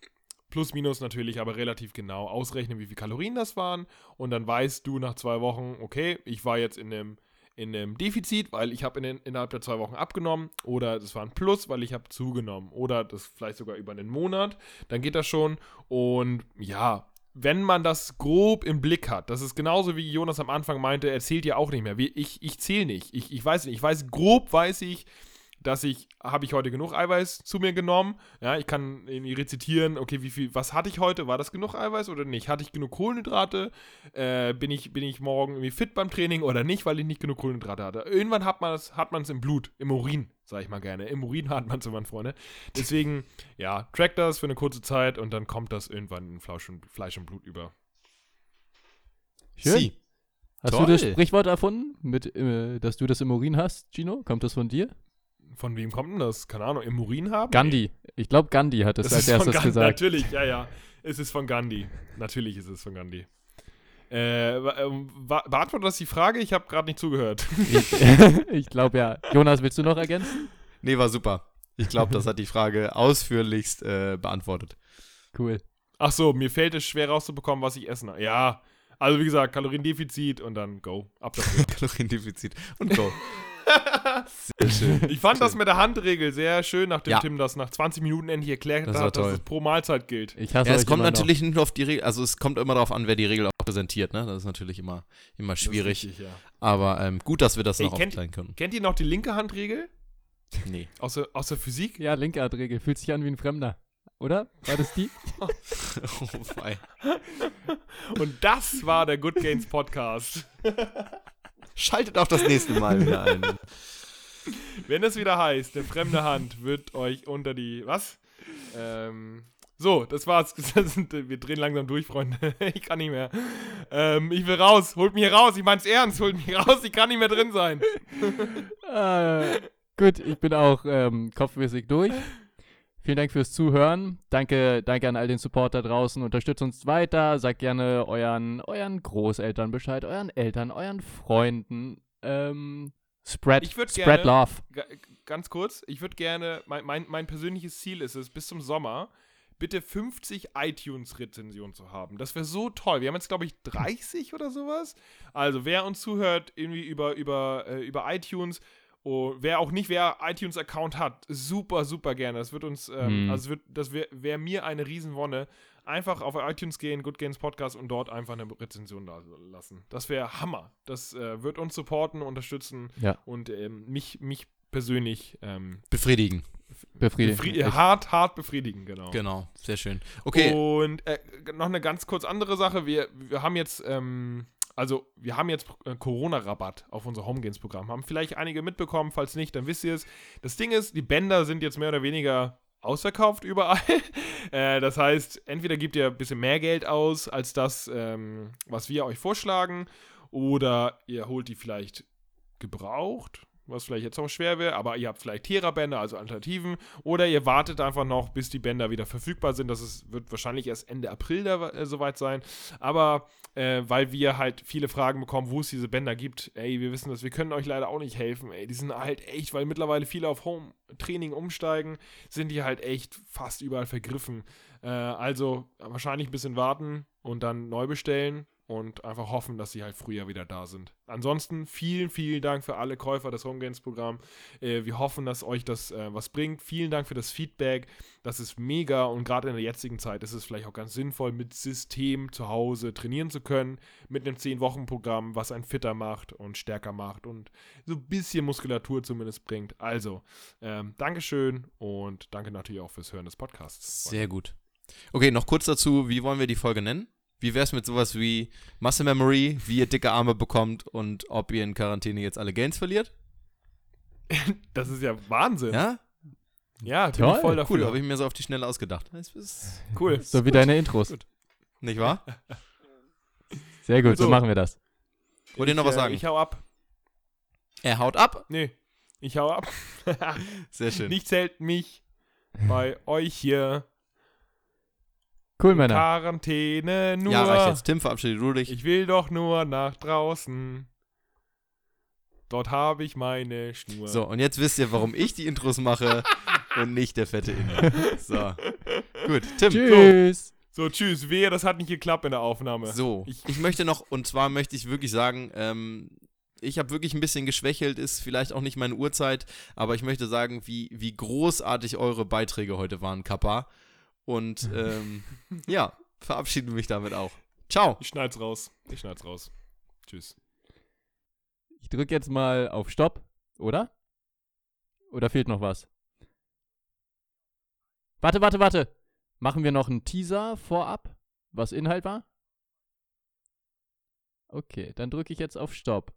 plus minus natürlich, aber relativ genau ausrechnen, wie viel Kalorien das waren. Und dann weißt du nach zwei Wochen, okay, ich war jetzt in einem, in einem Defizit, weil ich habe in innerhalb der zwei Wochen abgenommen. Oder das war ein Plus, weil ich habe zugenommen. Oder das vielleicht sogar über einen Monat. Dann geht das schon. Und ja, wenn man das grob im Blick hat, das ist genauso wie Jonas am Anfang meinte, er zählt ja auch nicht mehr. Ich, ich zähle nicht. Ich, ich weiß nicht. Ich weiß, grob weiß ich, dass ich, habe ich heute genug Eiweiß zu mir genommen? Ja, ich kann irgendwie rezitieren, okay, wie viel, was hatte ich heute? War das genug Eiweiß oder nicht? Hatte ich genug Kohlenhydrate? Äh, bin, ich, bin ich morgen irgendwie fit beim Training oder nicht, weil ich nicht genug Kohlenhydrate hatte? Irgendwann hat man es hat man's im Blut, im Urin, sage ich mal gerne. Im Urin hat man es irgendwann, Freunde. Deswegen, ja, track das für eine kurze Zeit und dann kommt das irgendwann in Fleisch und, Fleisch und Blut über. Schön. Sie. Hast Toll. du das Sprichwort erfunden, mit, äh, dass du das im Urin hast, Gino? Kommt das von dir? Von wem kommt denn das? Keine Ahnung, im Urin haben? Gandhi. Ich glaube, Gandhi hat Das als erstes Gandhi, gesagt. natürlich, ja, ja. Es ist von Gandhi. Natürlich ist es von Gandhi. Äh, ähm, beantwortet das die Frage? Ich habe gerade nicht zugehört. Ich, ich glaube ja. Jonas, willst du noch ergänzen? Nee, war super. Ich glaube, das hat die Frage ausführlichst äh, beantwortet. Cool. Ach so, mir fällt es schwer rauszubekommen, was ich essen. Ja, also wie gesagt, Kaloriendefizit und dann go. Ab dafür. Kaloriendefizit. Und go. Sehr schön. Ich fand das mit der Handregel sehr schön, nachdem Ja. Tim das nach 20 Minuten endlich erklärt Das hat, dass es pro Mahlzeit gilt. Ich hasse Ja, es kommt natürlich nicht nur auf die Regel, also es kommt immer darauf an, wer die Regel auch präsentiert, ne? Das ist natürlich immer, immer schwierig. richtig, ja. Aber ähm, gut, dass wir das Ey, noch kennt- aufklären können. Kennt ihr noch die linke Handregel Nee. aus der, aus der Physik? Ja, linke Handregel. Fühlt sich an wie ein Fremder. Oder? War das die? oh, wei. Und das war der Good Gains Podcast. Schaltet auch das nächste Mal wieder ein. Wenn es wieder heißt, eine fremde Hand wird euch unter die. Was? Ähm. So, das war's. Das sind, wir drehen langsam durch, Freunde. Ich kann nicht mehr. Ähm, ich will raus. Holt mich hier raus. Ich mein's ernst. Holt mich raus. Ich kann nicht mehr drin sein. äh, gut, ich bin auch ähm, kopfmäßig durch. Vielen Dank fürs Zuhören. Danke, danke an all den Support da draußen. Unterstützt uns weiter. Sagt gerne euren, euren Großeltern Bescheid, euren Eltern, euren Freunden. Ähm, spread, spread gerne- love. Ga- Ganz kurz. Ich würde gerne. Mein, mein, mein persönliches Ziel ist es, bis zum Sommer bitte 50 iTunes-Rezensionen zu haben. Das wäre so toll. Wir haben jetzt, glaube ich, 30 oder sowas. Also, wer uns zuhört, irgendwie über, über, äh, über iTunes, oh, wer auch nicht, wer iTunes-Account hat, super, super gerne. Das wird uns, ähm, Hm. also wird, das wäre wär mir eine Riesenwonne. Einfach auf iTunes gehen, Good Games Podcast und dort einfach eine Rezension da lassen. Das wäre Hammer. Das äh, wird uns supporten, unterstützen Ja. und ähm, mich, mich persönlich ähm, Befriedigen. Befriedigt. befri hart, hart befriedigen, genau. Genau, sehr schön. Okay, Und äh, noch eine ganz kurz andere Sache. Wir, wir haben jetzt, ähm, also wir haben jetzt äh, Corona-Rabatt auf unser Homegames-Programm. Haben vielleicht einige mitbekommen, falls nicht, dann wisst ihr es. Das Ding ist, die Bänder sind jetzt mehr oder weniger ausverkauft überall. äh, das heißt, entweder gebt ihr ein bisschen mehr Geld aus als das, ähm, was wir euch vorschlagen, oder ihr holt die vielleicht gebraucht, was vielleicht jetzt auch schwer wäre, aber ihr habt vielleicht Tera-Bänder, also Alternativen, oder ihr wartet einfach noch, bis die Bänder wieder verfügbar sind. Das ist, wird wahrscheinlich erst Ende April da, äh, soweit sein. Aber äh, weil wir halt viele Fragen bekommen, wo es diese Bänder gibt, ey, wir wissen das, wir können euch leider auch nicht helfen, ey. Die sind halt echt, weil mittlerweile viele auf Home-Training umsteigen, sind die halt echt fast überall vergriffen. Äh, also wahrscheinlich ein bisschen warten und dann neu bestellen und einfach hoffen, dass sie halt früher wieder da sind. Ansonsten vielen, vielen Dank für alle Käufer des Homegames-Programms. Äh, wir hoffen, dass euch das äh, was bringt. Vielen Dank für das Feedback. Das ist mega und gerade in der jetzigen Zeit ist es vielleicht auch ganz sinnvoll, mit System zu Hause trainieren zu können. Mit einem 10-Wochen-Programm, was einen fitter macht und stärker macht und so ein bisschen Muskulatur zumindest bringt. Also, ähm, Dankeschön und danke natürlich auch fürs Hören des Podcasts. sehr gut. Okay, noch kurz dazu, wie wollen wir die Folge nennen? Wie wär's mit sowas wie Muscle Memory, wie ihr dicke Arme bekommt und ob ihr in Quarantäne jetzt alle Gains verliert? Das ist ja Wahnsinn. Ja? Ja, bin Toll, ich voll dafür. Cool, habe ich mir so auf die Schnelle ausgedacht. Das ist cool. So wie deine Intros. Gut. nicht wahr? Sehr gut, so, So. machen wir das. Wollt ihr noch was äh, sagen? Ich hau ab. Er haut ab. Nee, ich hau ab. Sehr schön. Nichts hält mich bei euch hier. Cool, Männer. Quarantäne nur. ja, reicht jetzt. Tim, verabschiede du dich. Ich will doch nur nach draußen. Dort habe ich meine Schnur. So, und jetzt wisst ihr, warum ich die Intros mache und nicht der fette Inge. So. Gut, Tim. Tschüss. So, tschüss. Wehe, das hat nicht geklappt in der Aufnahme. So, Ich- ich, möchte noch, und zwar möchte ich wirklich sagen, ähm, ich habe wirklich ein bisschen geschwächelt, ist vielleicht auch nicht meine Uhrzeit, aber ich möchte sagen, wie, wie großartig eure Beiträge heute waren, Kappa. Und ähm, ja, verabschiede mich damit auch. Ciao. Ich schneid's raus. Ich schneid's raus. Tschüss. Ich drücke jetzt mal auf Stopp, oder? Oder fehlt noch was? Warte, warte, warte. Machen wir noch einen Teaser vorab, was Inhalt war? Okay, dann drücke ich jetzt auf Stopp.